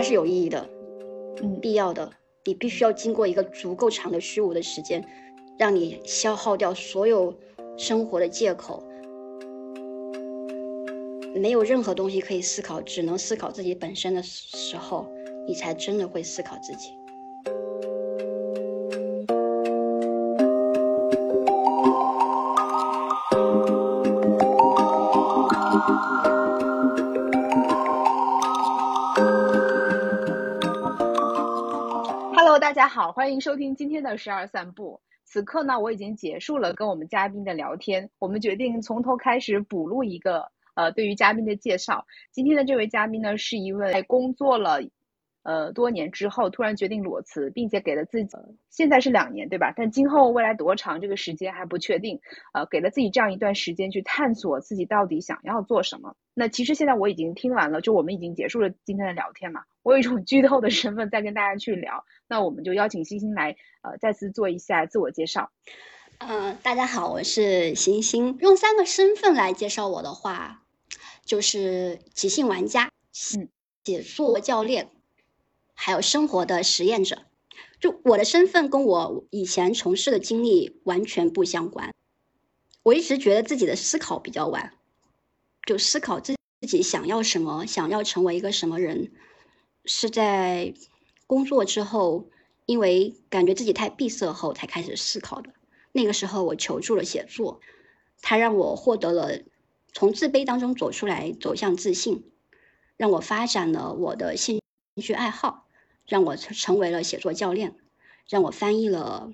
它是有意义的，嗯，必要的。你必须要经过一个足够长的虚无的时间，让你消耗掉所有生活的借口。没有任何东西可以思考，只能思考自己本身的时候，你才真的会思考自己。大家好，欢迎收听今天的十二散步。此刻呢，我已经结束了跟我们嘉宾的聊天，我们决定从头开始补录一个呃对于嘉宾的介绍。今天的这位嘉宾呢，是一位工作了呃多年之后，突然决定裸辞，并且给了自己现在是两年对吧？但今后未来多长这个时间还不确定。呃，给了自己这样一段时间去探索自己到底想要做什么。那其实现在我已经听完了，就我们已经结束了今天的聊天嘛。我有一种剧透的身份在跟大家去聊，那我们就邀请星星来，呃，再次做一下自我介绍。嗯，大家好，我是星星。用三个身份来介绍我的话，就是即兴玩家、嗯，写作教练，还有生活的实验者。就我的身份跟我以前从事的经历完全不相关。我一直觉得自己的思考比较晚，就思考自自己想要什么，想要成为一个什么人。是在工作之后，因为感觉自己太闭塞后才开始思考的。那个时候，我求助了写作，它让我获得了从自卑当中走出来，走向自信，让我发展了我的兴趣爱好，让我成为了写作教练，让我翻译了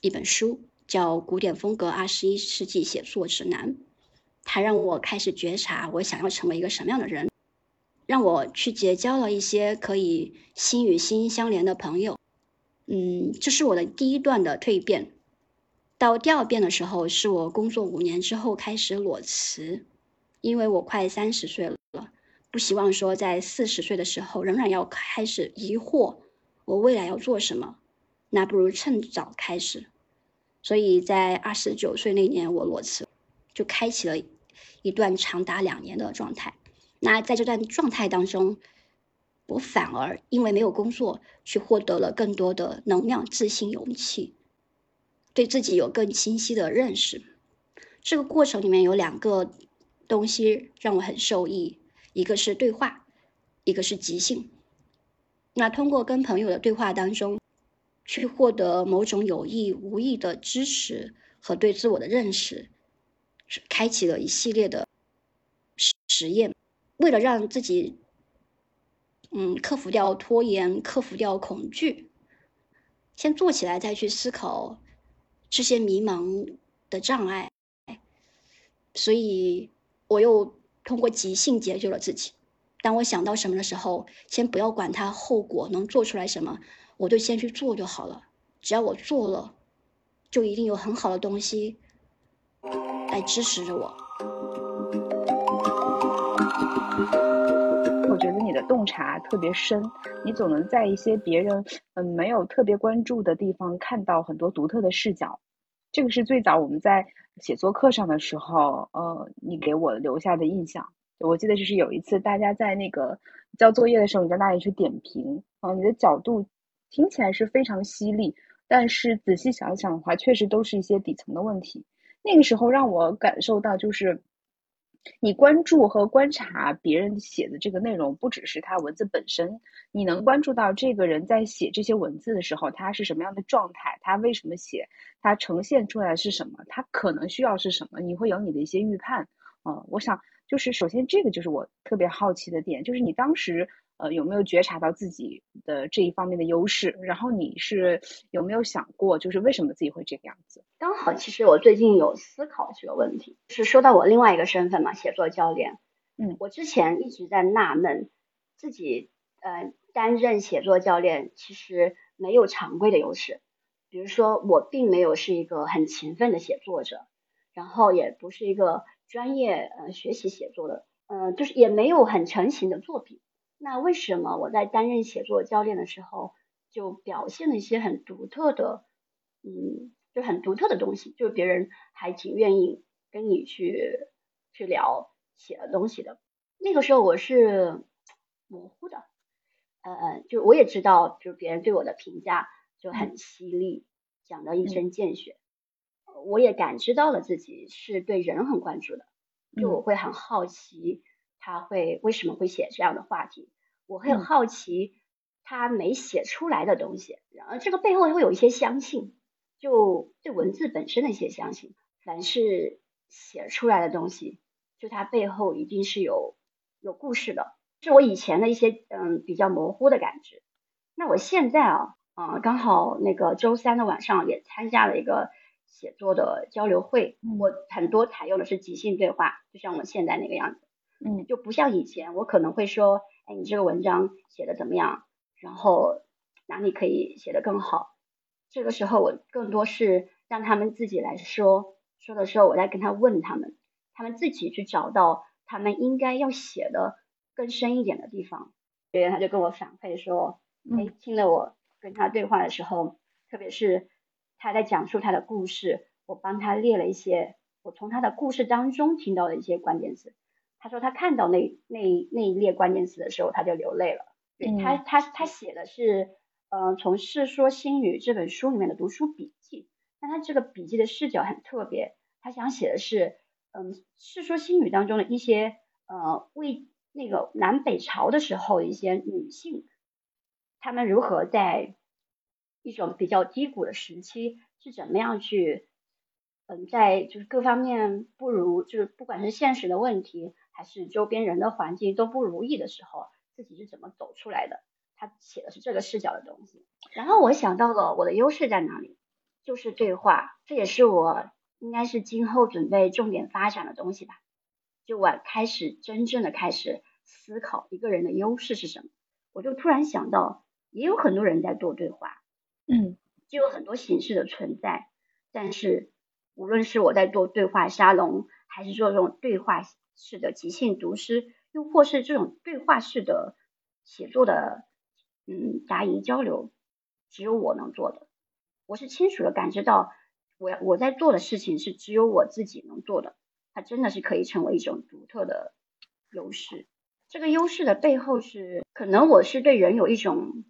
一本书，叫《古典风格二十一世纪写作指南》，它让我开始觉察我想要成为一个什么样的人。让我去结交了一些可以心与心相连的朋友，嗯，这是我的第一段的蜕变。到第二遍的时候，是我工作五年之后开始裸辞，因为我快三十岁了，不希望说在四十岁的时候仍然要开始疑惑我未来要做什么，那不如趁早开始。所以在二十九岁那年，我裸辞，就开启了一段长达两年的状态。那在这段状态当中，我反而因为没有工作，去获得了更多的能量、自信、勇气，对自己有更清晰的认识。这个过程里面有两个东西让我很受益，一个是对话，一个是即兴。那通过跟朋友的对话当中，去获得某种有意无意的支持和对自我的认识，开启了一系列的实验。为了让自己，嗯，克服掉拖延，克服掉恐惧，先做起来，再去思考这些迷茫的障碍。所以，我又通过即兴解救了自己。当我想到什么的时候，先不要管它后果能做出来什么，我就先去做就好了。只要我做了，就一定有很好的东西来支持着我。我觉得你的洞察特别深，你总能在一些别人嗯没有特别关注的地方看到很多独特的视角。这个是最早我们在写作课上的时候，呃，你给我留下的印象。我记得就是有一次大家在那个交作业的时候，你在那里去点评，啊，你的角度听起来是非常犀利，但是仔细想想的话，确实都是一些底层的问题。那个时候让我感受到就是。你关注和观察别人写的这个内容，不只是他文字本身，你能关注到这个人在写这些文字的时候，他是什么样的状态，他为什么写，他呈现出来是什么，他可能需要是什么，你会有你的一些预判。嗯，我想就是首先这个就是我特别好奇的点，就是你当时。呃，有没有觉察到自己的这一方面的优势？然后你是有没有想过，就是为什么自己会这个样子？刚好，其实我最近有思考这个问题，是说到我另外一个身份嘛，写作教练。嗯，我之前一直在纳闷，自己呃担任写作教练其实没有常规的优势，比如说我并没有是一个很勤奋的写作者，然后也不是一个专业呃学习写作的，呃，就是也没有很成型的作品。那为什么我在担任写作教练的时候，就表现了一些很独特的，嗯，就很独特的东西，就是别人还挺愿意跟你去去聊写的东西的。那个时候我是模糊的，呃，就我也知道，就是别人对我的评价就很犀利，讲的一针见血。我也感知到了自己是对人很关注的，就我会很好奇他会为什么会写这样的话题，我很好奇他没写出来的东西，然后这个背后会有一些相信，就对文字本身的一些相信。凡是写出来的东西，就它背后一定是有有故事的，是我以前的一些嗯比较模糊的感知。那我现在啊，啊刚好那个周三的晚上也参加了一个。写作的交流会，我很多采用的是即兴对话，就像我现在那个样子，嗯，就不像以前，我可能会说，哎，你这个文章写的怎么样？然后哪里可以写得更好？这个时候我更多是让他们自己来说，说的时候我再跟他问他们，他们自己去找到他们应该要写的更深一点的地方。别人他就跟我反馈说，哎，听了我跟他对话的时候，特别是。他在讲述他的故事，我帮他列了一些我从他的故事当中听到的一些关键词。他说他看到那那那一列关键词的时候，他就流泪了。对他他他写的是，呃，从《世说新语》这本书里面的读书笔记。那他这个笔记的视角很特别，他想写的是，嗯，《世说新语》当中的一些，呃，为那个南北朝的时候的一些女性，她们如何在。一种比较低谷的时期是怎么样去，嗯，在就是各方面不如，就是不管是现实的问题，还是周边人的环境都不如意的时候，自己是怎么走出来的？他写的是这个视角的东西。然后我想到了我的优势在哪里，就是对话，这也是我应该是今后准备重点发展的东西吧。就我开始真正的开始思考一个人的优势是什么，我就突然想到，也有很多人在做对话。嗯，就有很多形式的存在，但是无论是我在做对话沙龙，还是做这种对话式的即兴读诗，又或是这种对话式的写作的，嗯，答疑交流，只有我能做的。我是清楚的感知到，我我在做的事情是只有我自己能做的，它真的是可以成为一种独特的优势。这个优势的背后是，可能我是对人有一种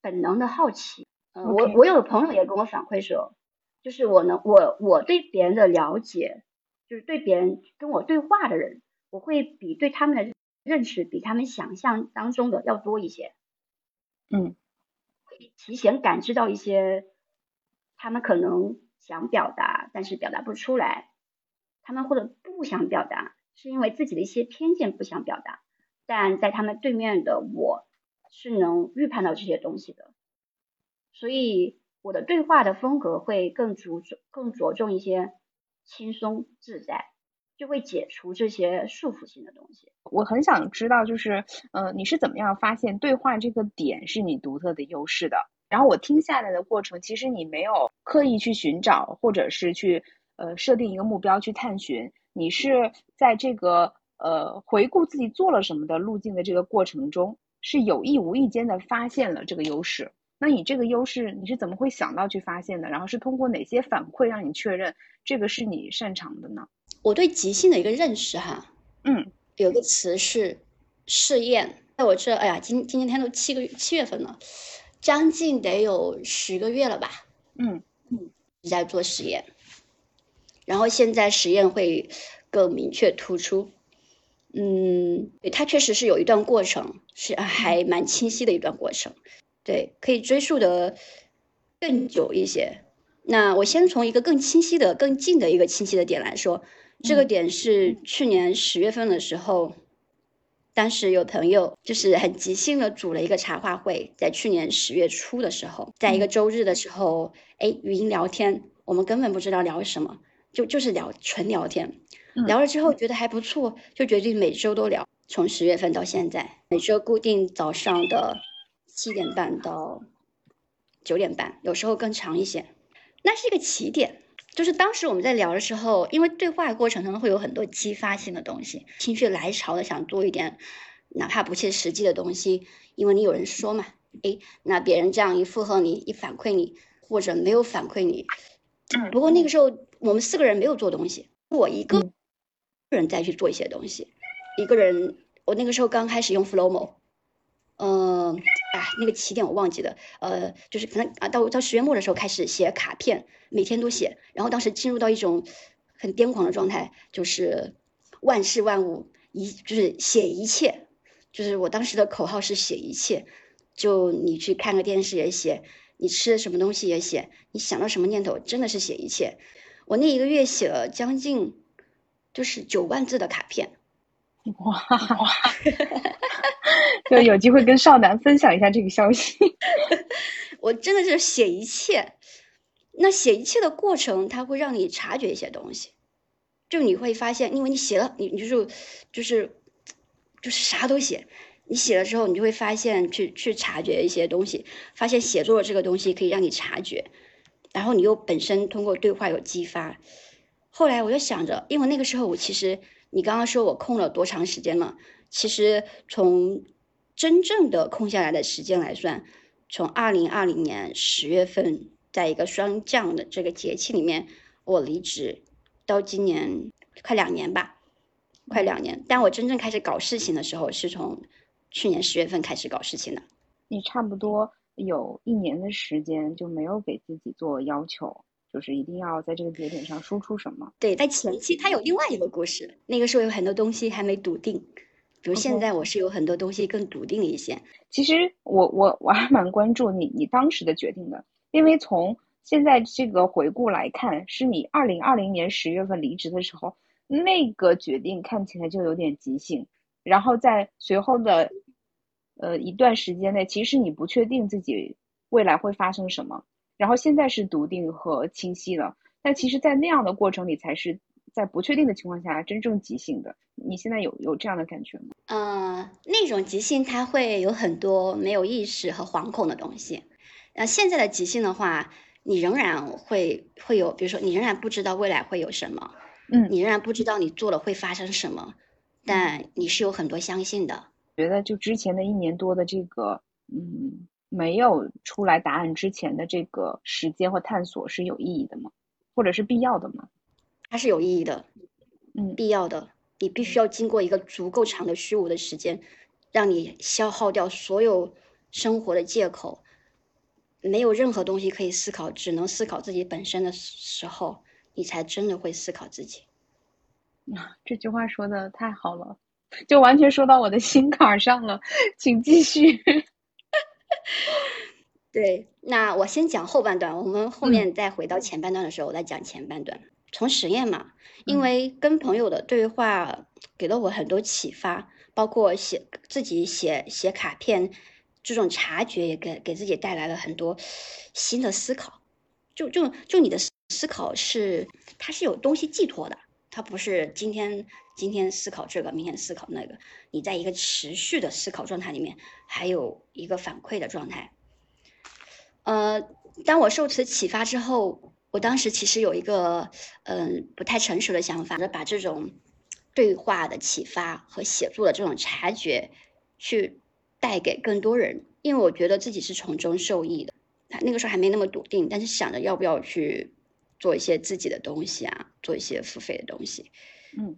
本能的好奇。嗯，我我有朋友也跟我反馈说，就是我能我我对别人的了解，就是对别人跟我对话的人，我会比对他们的认识比他们想象当中的要多一些。嗯，会提前感知到一些他们可能想表达，但是表达不出来，他们或者不想表达，是因为自己的一些偏见不想表达，但在他们对面的我是能预判到这些东西的。所以我的对话的风格会更着重、更着重一些轻松自在，就会解除这些束缚性的东西。我很想知道，就是，呃，你是怎么样发现对话这个点是你独特的优势的？然后我听下来的过程，其实你没有刻意去寻找，或者是去，呃，设定一个目标去探寻，你是在这个，呃，回顾自己做了什么的路径的这个过程中，是有意无意间的发现了这个优势。那你这个优势你是怎么会想到去发现的？然后是通过哪些反馈让你确认这个是你擅长的呢？我对即兴的一个认识哈，嗯，有个词是试验。在我这，哎呀，今今天都七个月七月份了，将近得有十个月了吧？嗯嗯，在做实验，然后现在实验会更明确突出。嗯，对，它确实是有一段过程，是还蛮清晰的一段过程。对，可以追溯的更久一些。那我先从一个更清晰的、更近的一个清晰的点来说，这个点是去年十月份的时候，当时有朋友就是很即兴的组了一个茶话会，在去年十月初的时候，在一个周日的时候，哎，语音聊天，我们根本不知道聊什么，就就是聊纯聊天，聊了之后觉得还不错，就决定每周都聊，从十月份到现在，每周固定早上的。七点半到九点半，有时候更长一些。那是一个起点，就是当时我们在聊的时候，因为对话过程中会有很多激发性的东西，情绪来潮的想做一点，哪怕不切实际的东西，因为你有人说嘛，诶，那别人这样一附和你，一反馈你，或者没有反馈你。不过那个时候我们四个人没有做东西，我一个人再去做一些东西，一个人。我那个时候刚开始用 Flowmo，嗯。哎，那个起点我忘记了，呃，就是可能啊，到到十月末的时候开始写卡片，每天都写，然后当时进入到一种很癫狂的状态，就是万事万物一就是写一切，就是我当时的口号是写一切，就你去看个电视也写，你吃什么东西也写，你想到什么念头真的是写一切，我那一个月写了将近就是九万字的卡片。哇哇！就有机会跟少男分享一下这个消息。我真的是写一切，那写一切的过程，它会让你察觉一些东西。就你会发现，因为你写了，你你就是就是就是啥都写。你写了之后，你就会发现去去察觉一些东西，发现写作这个东西可以让你察觉，然后你又本身通过对话有激发。后来我就想着，因为那个时候我其实。你刚刚说我空了多长时间了？其实从真正的空下来的时间来算，从二零二零年十月份，在一个霜降的这个节气里面，我离职，到今年快两年吧，快两年。但我真正开始搞事情的时候，是从去年十月份开始搞事情的。你差不多有一年的时间就没有给自己做要求。就是一定要在这个节点上输出什么？对，在前期它有另外一个故事，那个时候有很多东西还没笃定，比如现在我是有很多东西更笃定一些。其实我我我还蛮关注你你当时的决定的，因为从现在这个回顾来看，是你二零二零年十月份离职的时候，那个决定看起来就有点即兴，然后在随后的呃一段时间内，其实你不确定自己未来会发生什么。然后现在是笃定和清晰了，但其实，在那样的过程里，才是在不确定的情况下真正即兴的。你现在有有这样的感觉吗？呃，那种即兴它会有很多没有意识和惶恐的东西。那现在的即兴的话，你仍然会会有，比如说你仍然不知道未来会有什么，嗯，你仍然不知道你做了会发生什么，但你是有很多相信的。觉得就之前的一年多的这个，嗯。没有出来答案之前的这个时间和探索是有意义的吗？或者是必要的吗？它是有意义的，嗯，必要的。你必须要经过一个足够长的虚无的时间，让你消耗掉所有生活的借口，没有任何东西可以思考，只能思考自己本身的时候，你才真的会思考自己。啊，这句话说的太好了，就完全说到我的心坎上了，请继续。对，那我先讲后半段，我们后面再回到前半段的时候，我再讲前半段。从实验嘛，因为跟朋友的对话给了我很多启发，包括写自己写写卡片，这种察觉也给给自己带来了很多新的思考。就就就你的思考是，它是有东西寄托的，它不是今天今天思考这个，明天思考那个，你在一个持续的思考状态里面，还有一个反馈的状态。呃，当我受此启发之后，我当时其实有一个嗯不太成熟的想法，把这种对话的启发和写作的这种察觉，去带给更多人，因为我觉得自己是从中受益的。那个时候还没那么笃定，但是想着要不要去做一些自己的东西啊，做一些付费的东西。嗯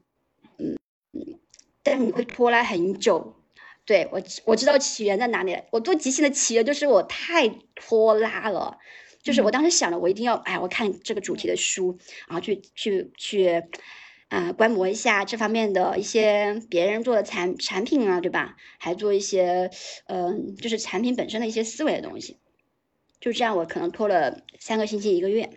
嗯嗯，但是你会拖拉很久。对我，我知道起源在哪里。我做即兴的起源就是我太拖拉了，就是我当时想着我一定要，哎，我看这个主题的书，然后去去去，啊，观摩一下这方面的一些别人做的产产品啊，对吧？还做一些，嗯，就是产品本身的一些思维的东西。就这样，我可能拖了三个星期一个月，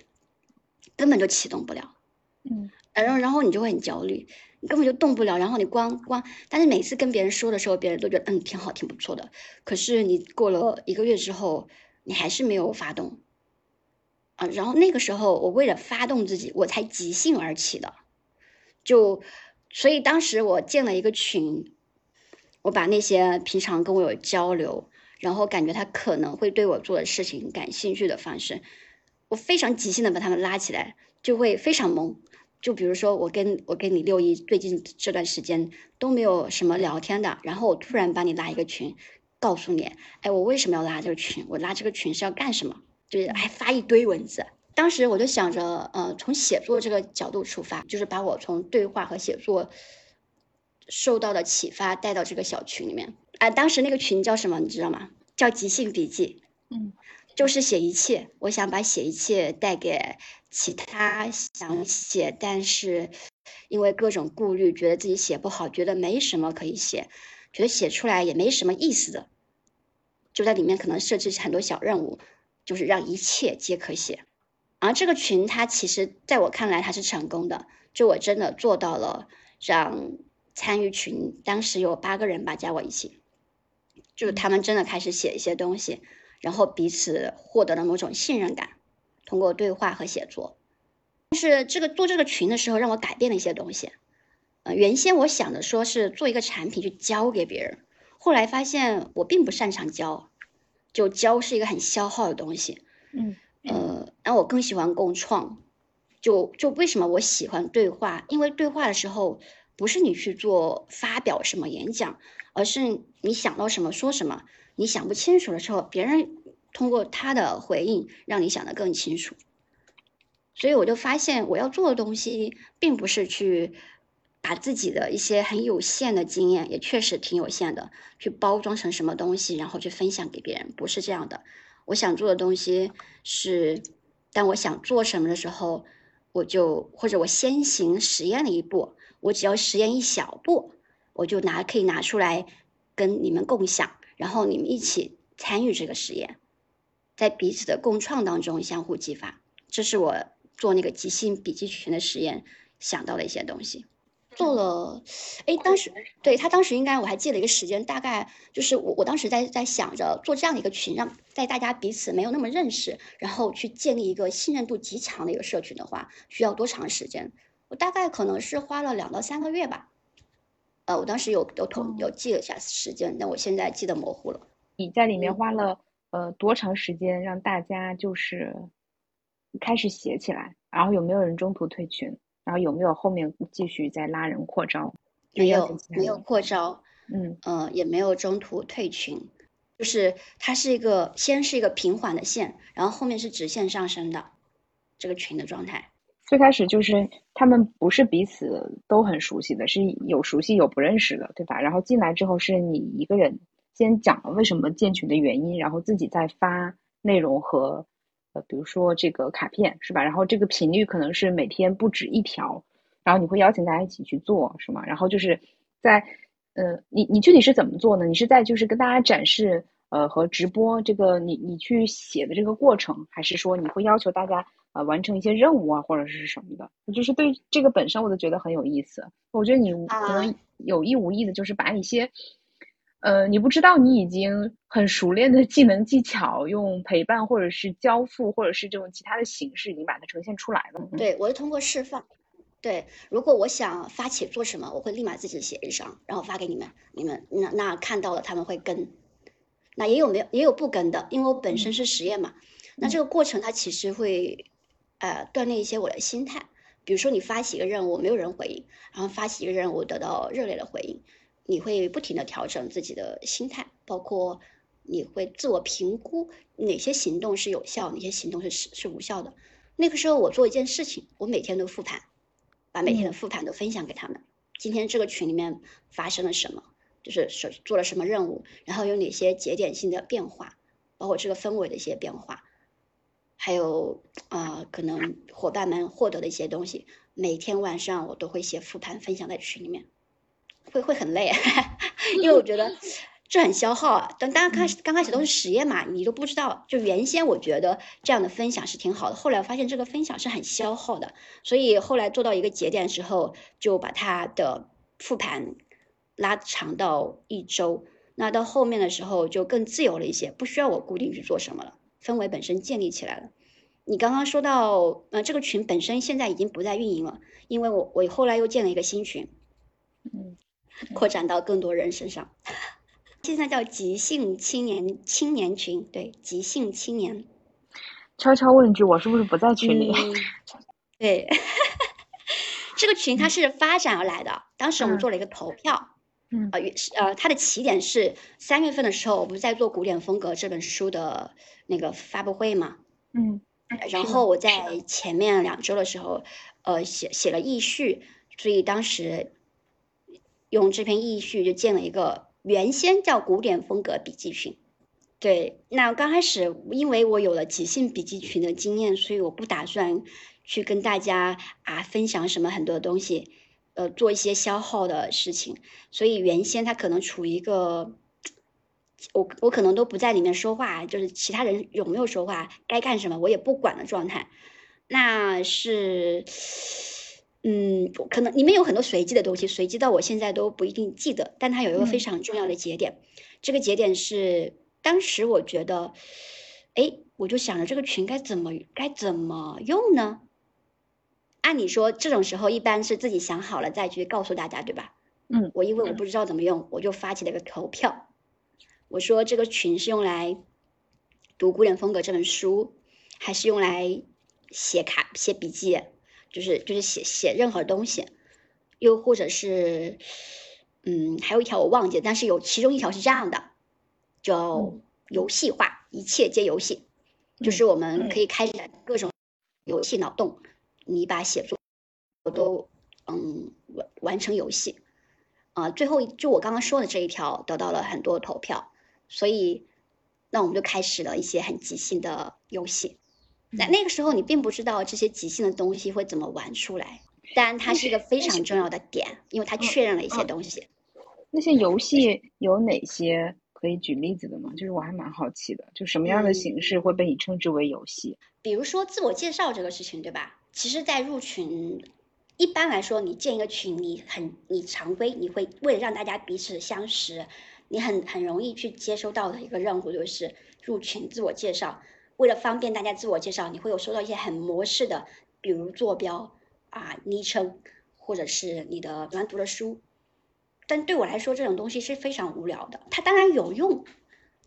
根本就启动不了。嗯，然后然后你就会很焦虑。你根本就动不了，然后你光光，但是每次跟别人说的时候，别人都觉得嗯挺好，挺不错的。可是你过了一个月之后，你还是没有发动啊。然后那个时候，我为了发动自己，我才即兴而起的。就所以当时我建了一个群，我把那些平常跟我有交流，然后感觉他可能会对我做的事情感兴趣的方式，我非常即兴的把他们拉起来，就会非常懵。就比如说，我跟我跟你六一最近这段时间都没有什么聊天的，然后我突然把你拉一个群，告诉你，哎，我为什么要拉这个群？我拉这个群是要干什么？就是还发一堆文字。当时我就想着，呃，从写作这个角度出发，就是把我从对话和写作受到的启发带到这个小群里面。哎，当时那个群叫什么？你知道吗？叫即兴笔记，嗯，就是写一切。我想把写一切带给其他想写，但是因为各种顾虑，觉得自己写不好，觉得没什么可以写，觉得写出来也没什么意思的，就在里面可能设置很多小任务，就是让一切皆可写。而这个群，它其实在我看来，它是成功的。就我真的做到了，让参与群当时有八个人吧，加我一起。就是他们真的开始写一些东西，然后彼此获得了某种信任感，通过对话和写作。但是这个做这个群的时候，让我改变了一些东西。呃，原先我想的说是做一个产品去教给别人，后来发现我并不擅长教，就教是一个很消耗的东西。嗯，呃，然后我更喜欢共创。就就为什么我喜欢对话？因为对话的时候，不是你去做发表什么演讲。而是你想到什么说什么，你想不清楚的时候，别人通过他的回应让你想得更清楚。所以我就发现，我要做的东西，并不是去把自己的一些很有限的经验，也确实挺有限的，去包装成什么东西，然后去分享给别人，不是这样的。我想做的东西是，当我想做什么的时候，我就或者我先行实验了一步，我只要实验一小步。我就拿可以拿出来跟你们共享，然后你们一起参与这个实验，在彼此的共创当中相互激发。这是我做那个即兴笔记群的实验想到的一些东西。做了，哎，当时对他当时应该我还记了一个时间，大概就是我我当时在在想着做这样的一个群，让在大家彼此没有那么认识，然后去建立一个信任度极强的一个社群的话，需要多长时间？我大概可能是花了两到三个月吧。呃，我当时有有统有记了一下时间，但我现在记得模糊了。你在里面花了呃多长时间让大家就是开始写起来？然后有没有人中途退群？然后有没有后面继续再拉人扩招？没有，没有扩招。嗯呃，也没有中途退群，就是它是一个先是一个平缓的线，然后后面是直线上升的这个群的状态。最开始就是他们不是彼此都很熟悉的，是有熟悉有不认识的，对吧？然后进来之后是你一个人先讲了为什么建群的原因，然后自己再发内容和呃，比如说这个卡片，是吧？然后这个频率可能是每天不止一条，然后你会邀请大家一起去做，是吗？然后就是在呃，你你具体是怎么做呢？你是在就是跟大家展示呃和直播这个你你去写的这个过程，还是说你会要求大家？呃，完成一些任务啊，或者是什么的，就是对这个本身我都觉得很有意思。我觉得你可能有意无意的，就是把一些，呃，你不知道你已经很熟练的技能技巧，用陪伴或者是交付，或者是这种其他的形式，已经把它呈现出来了。对，我是通过释放。对，如果我想发起做什么，我会立马自己写一张，然后发给你们，你们那那看到了他们会跟。那也有没有也有不跟的，因为我本身是实验嘛。那这个过程它其实会。呃，锻炼一些我的心态。比如说，你发起一个任务，没有人回应，然后发起一个任务得到热烈的回应，你会不停的调整自己的心态，包括你会自我评估哪些行动是有效，哪些行动是是是无效的。那个时候，我做一件事情，我每天都复盘，把每天的复盘都分享给他们。今天这个群里面发生了什么，就是手做了什么任务，然后有哪些节点性的变化，包括这个氛围的一些变化。还有啊，可能伙伴们获得的一些东西，每天晚上我都会写复盘分享在群里面，会会很累，因为我觉得这很消耗啊。等大家开始刚开始都是实验嘛，你都不知道。就原先我觉得这样的分享是挺好的，后来发现这个分享是很消耗的，所以后来做到一个节点的时候，就把它的复盘拉长到一周。那到后面的时候就更自由了一些，不需要我固定去做什么了。氛围本身建立起来了。你刚刚说到，呃，这个群本身现在已经不再运营了，因为我我后来又建了一个新群，嗯，扩展到更多人身上。现在叫即兴青年青年群，对，即兴青年。悄悄问一句，我是不是不在群里？对，这个群它是发展而来的。当时我们做了一个投票。嗯，呃，呃，它的起点是三月份的时候，我不是在做《古典风格》这本书的那个发布会嘛？嗯，然后我在前面两周的时候，呃，写写了译序，所以当时用这篇译序就建了一个原先叫《古典风格笔记群》，对，那刚开始因为我有了即兴笔记群的经验，所以我不打算去跟大家啊分享什么很多东西，呃，做一些消耗的事情。所以原先他可能处于一个，我我可能都不在里面说话，就是其他人有没有说话，该干什么我也不管的状态。那是，嗯，可能里面有很多随机的东西，随机到我现在都不一定记得，但它有一个非常重要的节点，这个节点是。当时我觉得，哎，我就想着这个群该怎么该怎么用呢？按理说这种时候一般是自己想好了再去告诉大家，对吧？嗯，我因为我不知道怎么用，我就发起了一个投票。我说这个群是用来读《古典风格》这本书，还是用来写卡、写笔记，就是就是写写任何东西，又或者是，嗯，还有一条我忘记了，但是有其中一条是这样的。叫游戏化，一切皆游戏，就是我们可以开展各种游戏脑洞，你把写作都嗯完完成游戏，啊，最后就我刚刚说的这一条得到了很多投票，所以那我们就开始了一些很即兴的游戏，在那个时候你并不知道这些即兴的东西会怎么玩出来，但它是一个非常重要的点，因为它确认了一些东西。那些游戏有哪些？可以举例子的吗？就是我还蛮好奇的，就什么样的形式会被你称之为游戏？比如说自我介绍这个事情，对吧？其实，在入群，一般来说，你建一个群，你很你常规，你会为了让大家彼此相识，你很很容易去接收到的一个任务就是入群自我介绍。为了方便大家自我介绍，你会有收到一些很模式的，比如坐标啊、昵称，或者是你的喜欢读的书。但对我来说，这种东西是非常无聊的。它当然有用，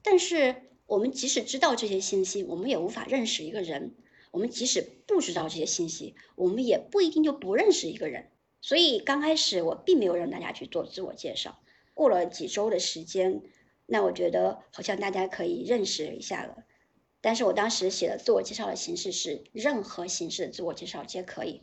但是我们即使知道这些信息，我们也无法认识一个人。我们即使不知道这些信息，我们也不一定就不认识一个人。所以刚开始我并没有让大家去做自我介绍。过了几周的时间，那我觉得好像大家可以认识一下了。但是我当时写的自我介绍的形式是任何形式的自我介绍皆可以。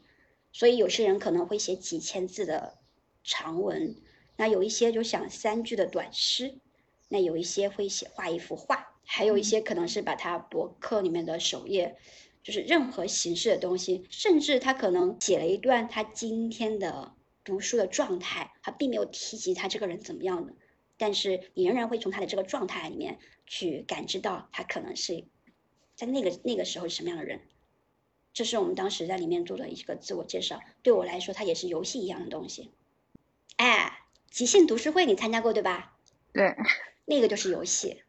所以有些人可能会写几千字的长文。那有一些就想三句的短诗，那有一些会写画一幅画，还有一些可能是把它博客里面的首页，就是任何形式的东西，甚至他可能写了一段他今天的读书的状态，他并没有提及他这个人怎么样的，但是你仍然会从他的这个状态里面去感知到他可能是在那个那个时候是什么样的人，这是我们当时在里面做的一个自我介绍，对我来说它也是游戏一样的东西，哎。即兴读书会你参加过对吧？对，那个就是游戏。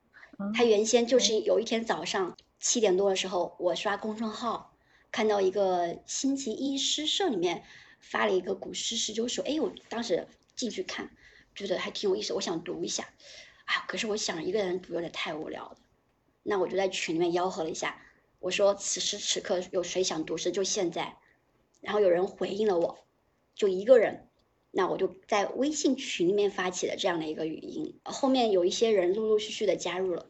他原先就是有一天早上七点多的时候，我刷公众号看到一个星期一诗社里面发了一个古诗十九首，哎，我当时进去看，觉得还挺有意思，我想读一下。啊，可是我想一个人读有点太无聊了，那我就在群里面吆喝了一下，我说此时此刻有谁想读诗就现在，然后有人回应了我，就一个人。那我就在微信群里面发起了这样的一个语音，后面有一些人陆陆续续的加入了。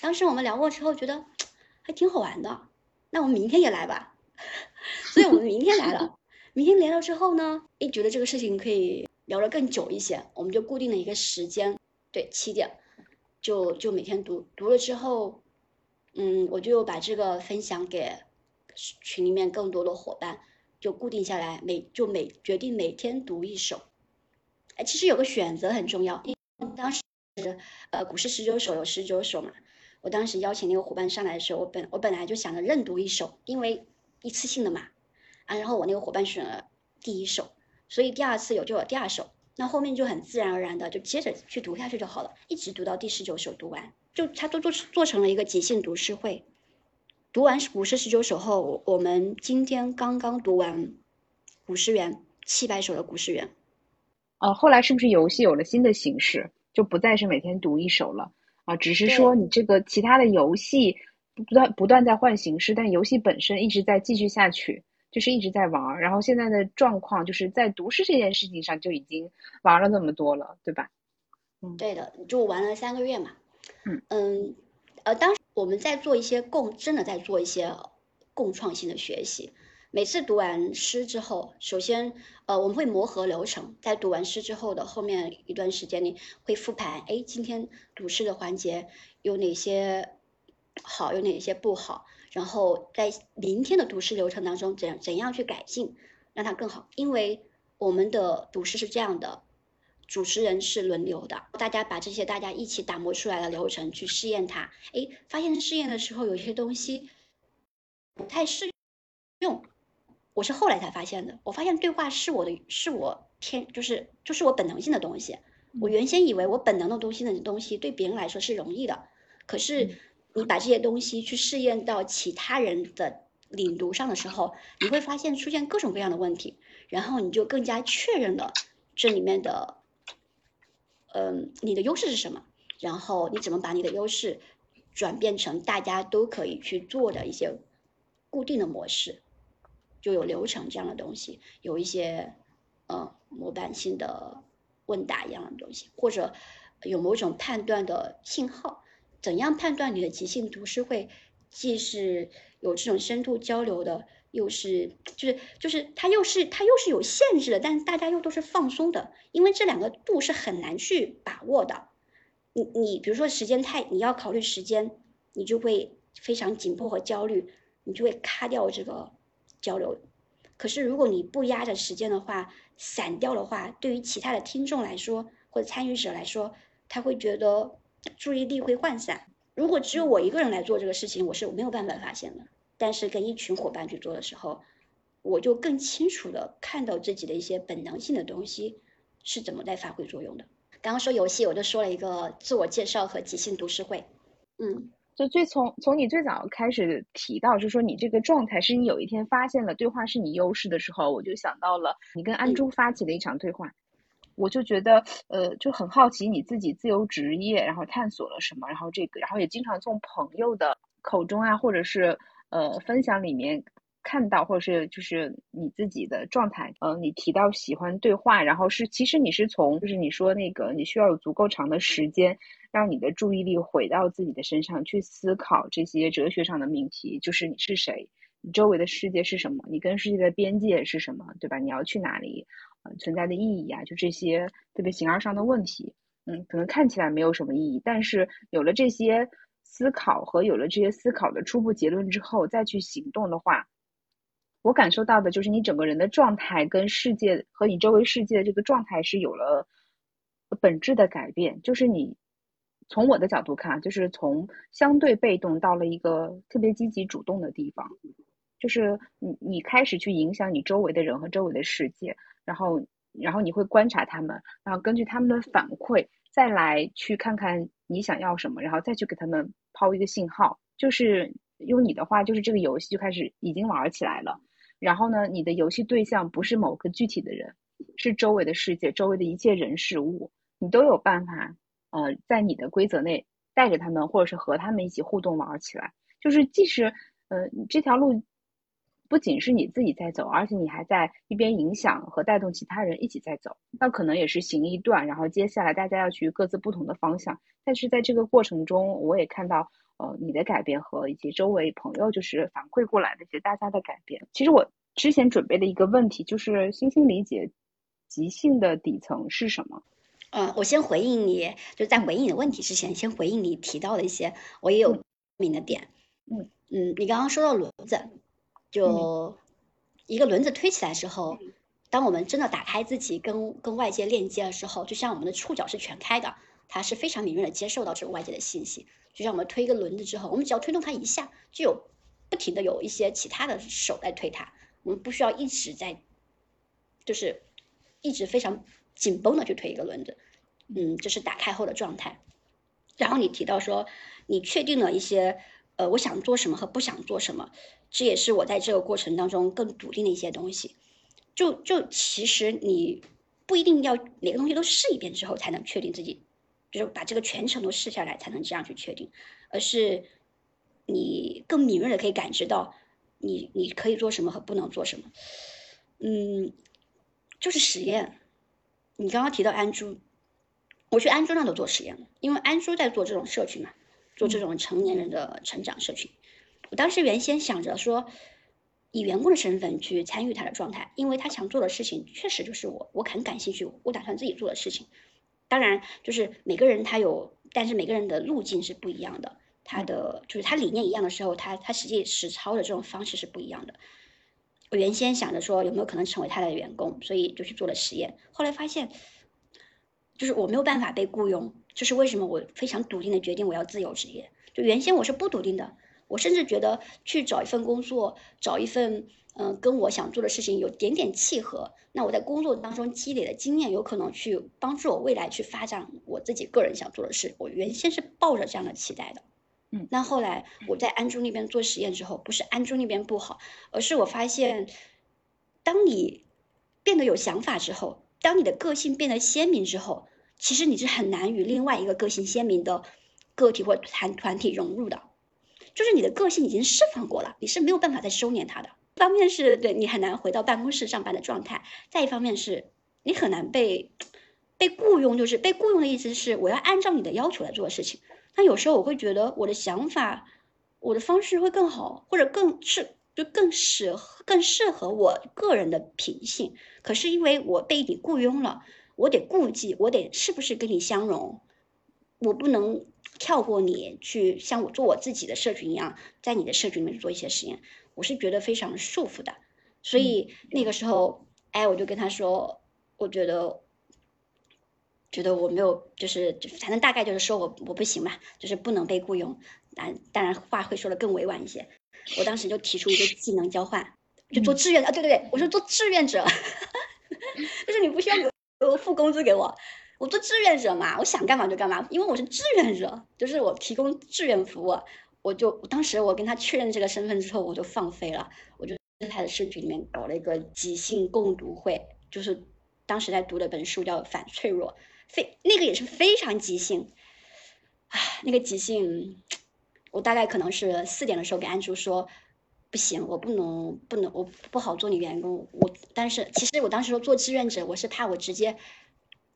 当时我们聊过之后，觉得还挺好玩的。那我们明天也来吧。所以我们明天来了。明天来了之后呢，诶，觉得这个事情可以聊得更久一些，我们就固定了一个时间，对，七点，就就每天读。读了之后，嗯，我就把这个分享给群里面更多的伙伴，就固定下来，每就每决定每天读一首。哎其实有个选择很重要，因为当时呃古诗十九首有十九首嘛，我当时邀请那个伙伴上来的时候，我本我本来就想着任读一首，因为一次性的嘛，啊，然后我那个伙伴选了第一首，所以第二次有就有第二首，那后面就很自然而然的就接着去读下去就好了，一直读到第十九首读完，就他都做做成了一个即兴读诗会，读完古诗十九首后，我们今天刚刚读完古诗园七百首的古诗园。呃，后来是不是游戏有了新的形式，就不再是每天读一首了？啊？只是说你这个其他的游戏不断不断在换形式，但游戏本身一直在继续下去，就是一直在玩。然后现在的状况就是在读诗这件事情上就已经玩了那么多了，对吧？嗯，对的，就玩了三个月嘛。嗯嗯，呃，当时我们在做一些共，真的在做一些共创性的学习。每次读完诗之后，首先，呃，我们会磨合流程，在读完诗之后的后面一段时间里会复盘，哎，今天读诗的环节有哪些好，有哪些不好，然后在明天的读诗流程当中怎怎样去改进，让它更好。因为我们的读诗是这样的，主持人是轮流的，大家把这些大家一起打磨出来的流程去试验它，哎，发现试验的时候有些东西不太适用。我是后来才发现的，我发现对话是我的，是我天，就是就是我本能性的东西。我原先以为我本能的东西的东西对别人来说是容易的，可是你把这些东西去试验到其他人的领读上的时候，你会发现出现各种各样的问题，然后你就更加确认了这里面的，嗯，你的优势是什么，然后你怎么把你的优势转变成大家都可以去做的一些固定的模式。就有流程这样的东西，有一些呃模板性的问答一样的东西，或者有某种判断的信号。怎样判断你的即兴读诗会既是有这种深度交流的，又是就是就是它又是它又是有限制的，但是大家又都是放松的，因为这两个度是很难去把握的。你你比如说时间太，你要考虑时间，你就会非常紧迫和焦虑，你就会卡掉这个。交流，可是如果你不压着时间的话，散掉的话，对于其他的听众来说或者参与者来说，他会觉得注意力会涣散。如果只有我一个人来做这个事情，我是没有办法发现的。但是跟一群伙伴去做的时候，我就更清楚的看到自己的一些本能性的东西是怎么在发挥作用的。刚刚说游戏，我就说了一个自我介绍和即兴读诗会，嗯。就最从从你最早开始提到，就说你这个状态是你有一天发现了对话是你优势的时候，我就想到了你跟安珠发起的一场对话，我就觉得呃就很好奇你自己自由职业，然后探索了什么，然后这个，然后也经常从朋友的口中啊，或者是呃分享里面看到，或者是就是你自己的状态，呃，你提到喜欢对话，然后是其实你是从就是你说那个你需要有足够长的时间。让你的注意力回到自己的身上，去思考这些哲学上的命题，就是你是谁，你周围的世界是什么，你跟世界的边界是什么，对吧？你要去哪里？呃，存在的意义啊，就这些特别形而上的问题，嗯，可能看起来没有什么意义，但是有了这些思考和有了这些思考的初步结论之后，再去行动的话，我感受到的就是你整个人的状态跟世界和你周围世界的这个状态是有了本质的改变，就是你。从我的角度看，就是从相对被动到了一个特别积极主动的地方，就是你你开始去影响你周围的人和周围的世界，然后然后你会观察他们，然后根据他们的反馈再来去看看你想要什么，然后再去给他们抛一个信号。就是用你的话，就是这个游戏就开始已经玩起来了。然后呢，你的游戏对象不是某个具体的人，是周围的世界，周围的一切人事物，你都有办法。呃，在你的规则内带着他们，或者是和他们一起互动玩起来，就是即使呃这条路不仅是你自己在走，而且你还在一边影响和带动其他人一起在走，那可能也是行一段，然后接下来大家要去各自不同的方向。但是在这个过程中，我也看到呃你的改变和以及周围朋友就是反馈过来的一些大家的改变。其实我之前准备的一个问题就是，星星理解即兴的底层是什么？嗯，我先回应你，就在回应你的问题之前，先回应你提到的一些我也有名的点。嗯嗯，你刚刚说到轮子，就一个轮子推起来之后，当我们真的打开自己跟跟外界链接的时候，就像我们的触角是全开的，它是非常敏锐的接受到这个外界的信息。就像我们推一个轮子之后，我们只要推动它一下，就有不停的有一些其他的手在推它，我们不需要一直在，就是一直非常。紧绷的去推一个轮子，嗯，这是打开后的状态。然后你提到说，你确定了一些，呃，我想做什么和不想做什么，这也是我在这个过程当中更笃定的一些东西。就就其实你不一定要每个东西都试一遍之后才能确定自己，就是把这个全程都试下来才能这样去确定，而是你更敏锐的可以感知到你你可以做什么和不能做什么。嗯，就是实验。你刚刚提到安珠，我去安珠那都做实验了，因为安珠在做这种社群嘛，做这种成年人的成长社群。我当时原先想着说，以员工的身份去参与他的状态，因为他想做的事情确实就是我，我很感兴趣，我打算自己做的事情。当然，就是每个人他有，但是每个人的路径是不一样的。他的就是他理念一样的时候，他他实际实操的这种方式是不一样的。我原先想着说有没有可能成为他的员工，所以就去做了实验。后来发现，就是我没有办法被雇佣。就是为什么我非常笃定的决定我要自由职业。就原先我是不笃定的，我甚至觉得去找一份工作，找一份嗯跟我想做的事情有点点契合，那我在工作当中积累的经验有可能去帮助我未来去发展我自己个人想做的事。我原先是抱着这样的期待的。嗯，那后来我在安珠那边做实验之后，不是安珠那边不好，而是我发现，当你变得有想法之后，当你的个性变得鲜明之后，其实你是很难与另外一个个性鲜明的个体或团团体融入的，就是你的个性已经释放过了，你是没有办法再收敛它的。一方面是对你很难回到办公室上班的状态，再一方面是你很难被被雇佣，就是被雇佣的意思是我要按照你的要求来做的事情。那有时候我会觉得我的想法，我的方式会更好，或者更适，就更适合更适合我个人的品性。可是因为我被你雇佣了，我得顾忌，我得是不是跟你相融，我不能跳过你去像我做我自己的社群一样，在你的社群里面做一些实验，我是觉得非常束缚的。所以那个时候，哎，我就跟他说，我觉得。觉得我没有，就是反正大概就是说我我不行嘛，就是不能被雇佣。当当然话会说的更委婉一些。我当时就提出一个技能交换，就做志愿啊，对对对，我说做志愿者，就是你不需要给我付工资给我，我做志愿者嘛，我想干嘛就干嘛，因为我是志愿者，就是我提供志愿服务。我就当时我跟他确认这个身份之后，我就放飞了，我就在他的社群里面搞了一个即兴共读会，就是当时在读的本书叫《反脆弱》。非那个也是非常即兴，啊，那个即兴，我大概可能是四点的时候给安珠说，不行，我不能不能，我不好做你员工。我但是其实我当时说做志愿者，我是怕我直接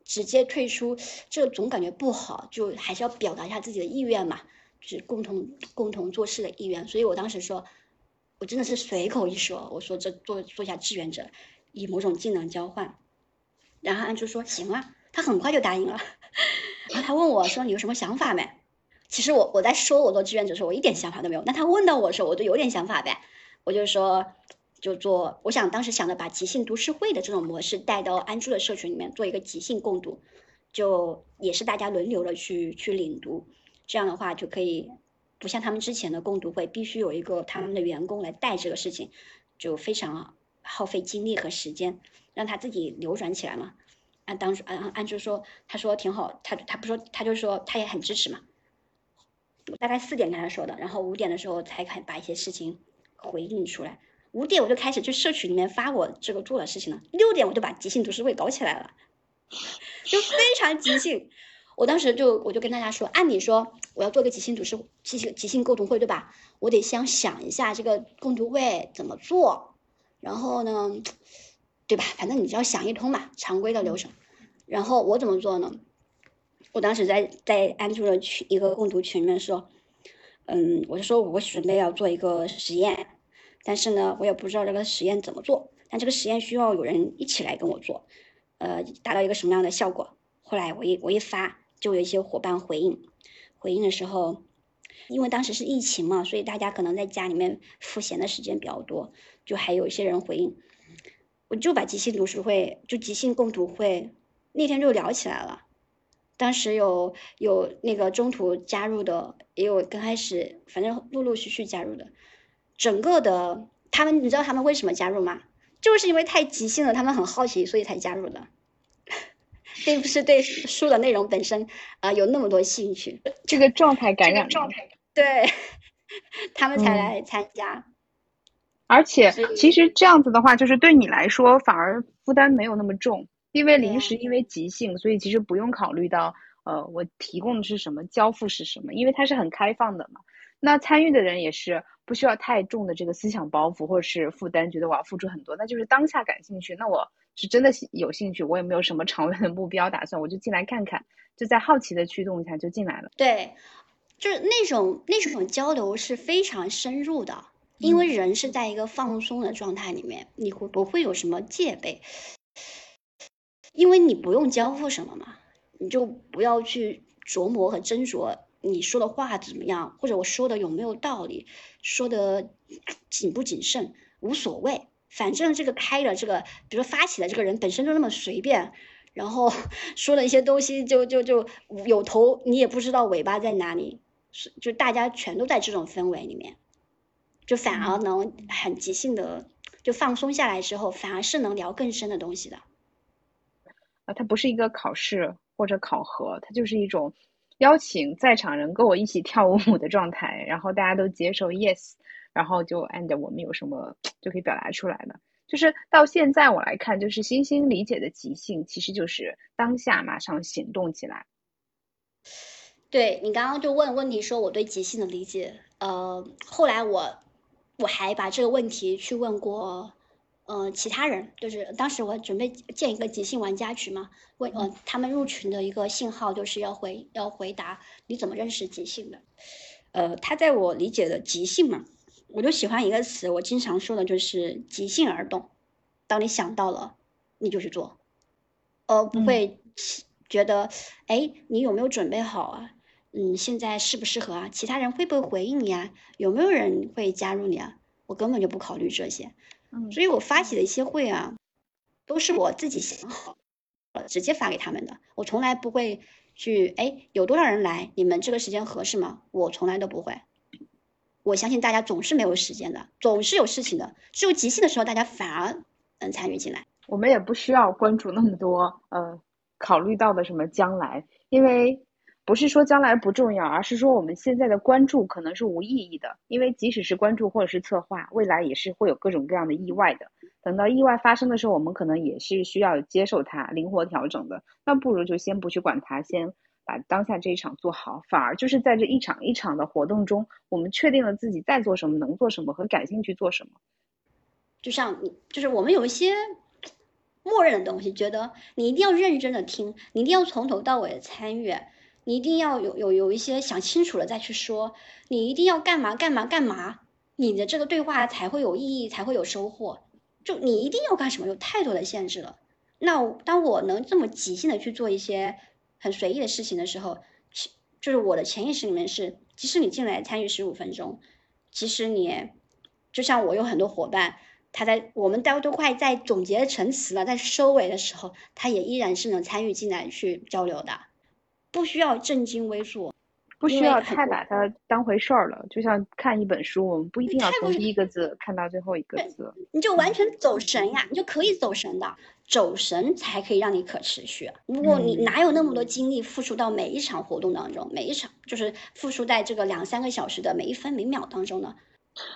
直接退出，这总感觉不好，就还是要表达一下自己的意愿嘛，就是共同共同做事的意愿。所以我当时说，我真的是随口一说，我说这做做一下志愿者，以某种技能交换。然后安珠说行啊。他很快就答应了，然后他问我说：“你有什么想法没？”其实我我在说我做志愿者的时候，我一点想法都没有。那他问到我的时候，我就有点想法呗。我就说，就做，我想当时想着把即兴读书会的这种模式带到安珠的社群里面，做一个即兴共读，就也是大家轮流的去去领读，这样的话就可以不像他们之前的共读会，必须有一个他们的员工来带这个事情，就非常耗费精力和时间，让他自己流转起来嘛。按当时按按就说，他说挺好，他他不说，他就说他也很支持嘛。大概四点跟他说的，然后五点的时候才开把一些事情回应出来。五点我就开始去社区里面发我这个做的事情了。六点我就把即兴读书会搞起来了，就非常即兴。我当时就我就跟大家说，按理说我要做个即兴读书即兴即兴共读会对吧？我得先想一下这个共读会怎么做，然后呢？对吧？反正你只要想一通嘛，常规的流程。然后我怎么做呢？我当时在在安住的群一个共读群里面说，嗯，我就说我准备要做一个实验，但是呢，我也不知道这个实验怎么做，但这个实验需要有人一起来跟我做，呃，达到一个什么样的效果？后来我一我一发，就有一些伙伴回应，回应的时候，因为当时是疫情嘛，所以大家可能在家里面赋闲的时间比较多，就还有一些人回应。我就把即兴读书会，就即兴共读会，那天就聊起来了。当时有有那个中途加入的，也有刚开始，反正陆陆续续加入的。整个的他们，你知道他们为什么加入吗？就是因为太即兴了，他们很好奇，所以才加入的，并不是对书的内容本身啊有那么多兴趣。这个状态感染，状态对，他们才来参加。而且其实这样子的话，就是对你来说反而负担没有那么重，因为临时因为即兴，所以其实不用考虑到呃我提供的是什么，交付是什么，因为它是很开放的嘛。那参与的人也是不需要太重的这个思想包袱或者是负担，觉得我要付出很多，那就是当下感兴趣，那我是真的有兴趣，我也没有什么长远的目标打算，我就进来看看，就在好奇的驱动下就进来了。对，就是那种那种交流是非常深入的。因为人是在一个放松的状态里面，你会不会有什么戒备？因为你不用交付什么嘛，你就不要去琢磨和斟酌你说的话怎么样，或者我说的有没有道理，说的谨不谨慎，无所谓，反正这个开了这个，比如说发起的这个人本身就那么随便，然后 说的一些东西就就就有头你也不知道尾巴在哪里，是就大家全都在这种氛围里面，就反而能很即兴的就放松下来之后，反而是能聊更深的东西的。啊，它不是一个考试或者考核，它就是一种邀请在场人跟我一起跳舞的状态，然后大家都接受 yes，然后就 and 我们有什么就可以表达出来了。就是到现在我来看，就是星星理解的即兴，其实就是当下马上行动起来。对你刚刚就问问题说我对即兴的理解，呃，后来我我还把这个问题去问过。呃，其他人就是当时我准备建一个即兴玩家群嘛，问呃他们入群的一个信号就是要回要回答你怎么认识即兴的，呃，他在我理解的即兴嘛，我就喜欢一个词，我经常说的就是即兴而动，当你想到了，你就去做，呃，不会觉得哎你有没有准备好啊？嗯，现在适不适合啊？其他人会不会回应你啊？有没有人会加入你啊？我根本就不考虑这些。所以我发起的一些会啊，都是我自己想好了直接发给他们的。我从来不会去哎，有多少人来？你们这个时间合适吗？我从来都不会。我相信大家总是没有时间的，总是有事情的。只有即兴的时候，大家反而能参与进来。我们也不需要关注那么多，呃，考虑到的什么将来，因为。不是说将来不重要，而是说我们现在的关注可能是无意义的，因为即使是关注或者是策划，未来也是会有各种各样的意外的。等到意外发生的时候，我们可能也是需要接受它、灵活调整的。那不如就先不去管它，先把当下这一场做好。反而就是在这一场一场的活动中，我们确定了自己在做什么、能做什么和感兴趣做什么。就像，就是我们有一些默认的东西，觉得你一定要认真的听，你一定要从头到尾的参与。你一定要有有有一些想清楚了再去说，你一定要干嘛干嘛干嘛，你的这个对话才会有意义，才会有收获。就你一定要干什么，有太多的限制了。那当我能这么即兴的去做一些很随意的事情的时候，其就是我的潜意识里面是，即使你进来参与十五分钟，其实你就像我有很多伙伴，他在我们都都快在总结陈词了，在收尾的时候，他也依然是能参与进来去交流的。不需要正襟危坐，不需要太把它当回事儿了。就像看一本书，我们不一定要从第一个字看到最后一个字，你就完全走神呀，你就可以走神的，走神才可以让你可持续。如果你哪有那么多精力付出到每一场活动当中，每一场就是付出在这个两三个小时的每一分每秒当中呢？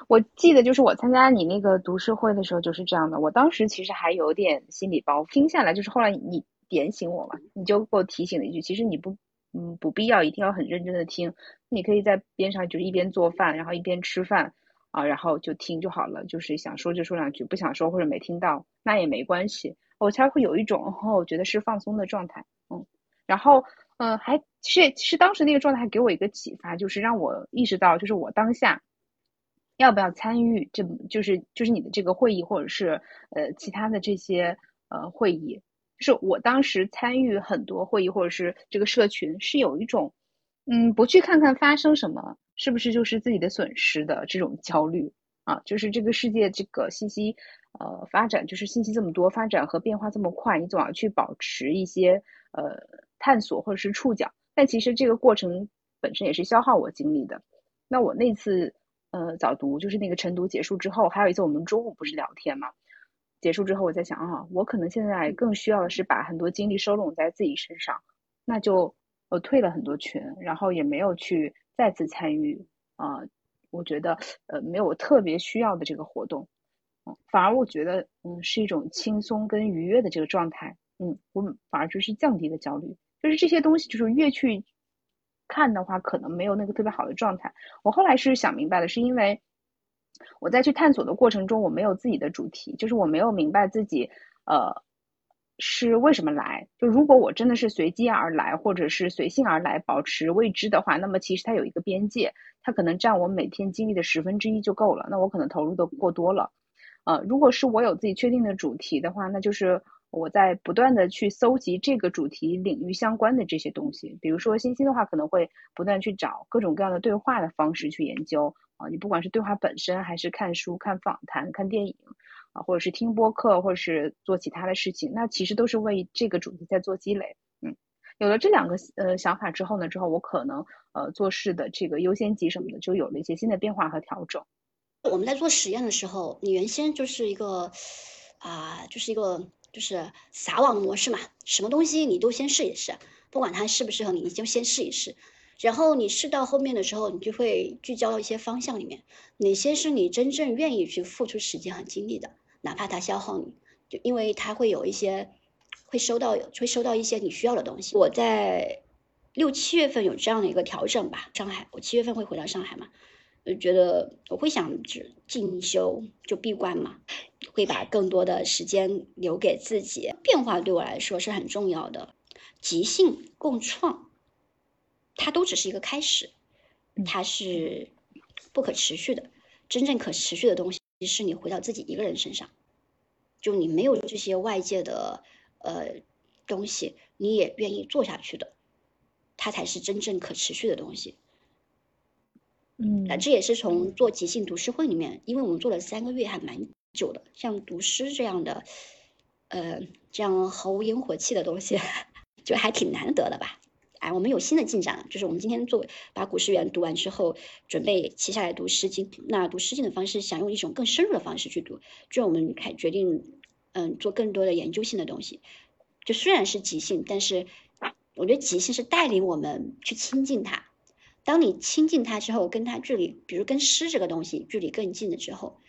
我记得就是我参加你那个读书会的时候就是这样的，我当时其实还有点心理包袱，听下来就是后来你点醒我嘛，你就给我提醒了一句，其实你不。嗯，不必要一定要很认真的听，你可以在边上就一边做饭，然后一边吃饭啊，然后就听就好了。就是想说就说两句，不想说或者没听到那也没关系，我才会有一种我觉得是放松的状态。嗯，然后嗯，还是是当时那个状态给我一个启发，就是让我意识到，就是我当下要不要参与，这就是就是你的这个会议或者是呃其他的这些呃会议。就是我当时参与很多会议，或者是这个社群，是有一种，嗯，不去看看发生什么，是不是就是自己的损失的这种焦虑啊？就是这个世界这个信息，呃，发展就是信息这么多，发展和变化这么快，你总要去保持一些呃探索或者是触角，但其实这个过程本身也是消耗我精力的。那我那次呃早读就是那个晨读结束之后，还有一次我们中午不是聊天嘛？结束之后，我在想啊，我可能现在更需要的是把很多精力收拢在自己身上，那就我退了很多群，然后也没有去再次参与啊，我觉得呃没有特别需要的这个活动，嗯，反而我觉得嗯是一种轻松跟愉悦的这个状态，嗯，我反而就是降低了焦虑，就是这些东西就是越去看的话，可能没有那个特别好的状态。我后来是想明白了，是因为。我在去探索的过程中，我没有自己的主题，就是我没有明白自己，呃，是为什么来。就如果我真的是随机而来，或者是随性而来，保持未知的话，那么其实它有一个边界，它可能占我每天精力的十分之一就够了。那我可能投入的过多了。呃，如果是我有自己确定的主题的话，那就是我在不断的去搜集这个主题领域相关的这些东西。比如说，星星的话可能会不断去找各种各样的对话的方式去研究啊，你不管是对话本身，还是看书、看访谈、看电影啊，或者是听播客，或者是做其他的事情，那其实都是为这个主题在做积累。嗯，有了这两个呃想法之后呢，之后我可能呃做事的这个优先级什么的就有了一些新的变化和调整。我们在做实验的时候，你原先就是一个啊，就是一个就是撒网模式嘛，什么东西你都先试一试，不管它适不适合你，你就先试一试。然后你试到后面的时候，你就会聚焦到一些方向里面，哪些是你真正愿意去付出时间和精力的，哪怕它消耗你，就因为它会有一些会收到会收到一些你需要的东西。我在六七月份有这样的一个调整吧，上海，我七月份会回到上海嘛。就觉得我会想只进修，就闭关嘛，会把更多的时间留给自己。变化对我来说是很重要的，即兴共创，它都只是一个开始，它是不可持续的。真正可持续的东西是你回到自己一个人身上，就你没有这些外界的呃东西，你也愿意做下去的，它才是真正可持续的东西。嗯，那这也是从做即兴读诗会里面，因为我们做了三个月，还蛮久的。像读诗这样的，呃，这样毫无烟火气的东西，就还挺难得的吧？哎，我们有新的进展了，就是我们今天做把《古诗源》读完之后，准备接下来读《诗经》。那读《诗经》的方式，想用一种更深入的方式去读，就我们开决定，嗯，做更多的研究性的东西。就虽然是即兴，但是我觉得即兴是带领我们去亲近它。当你亲近它之后，跟它距离，比如跟诗这个东西距离更近了之后，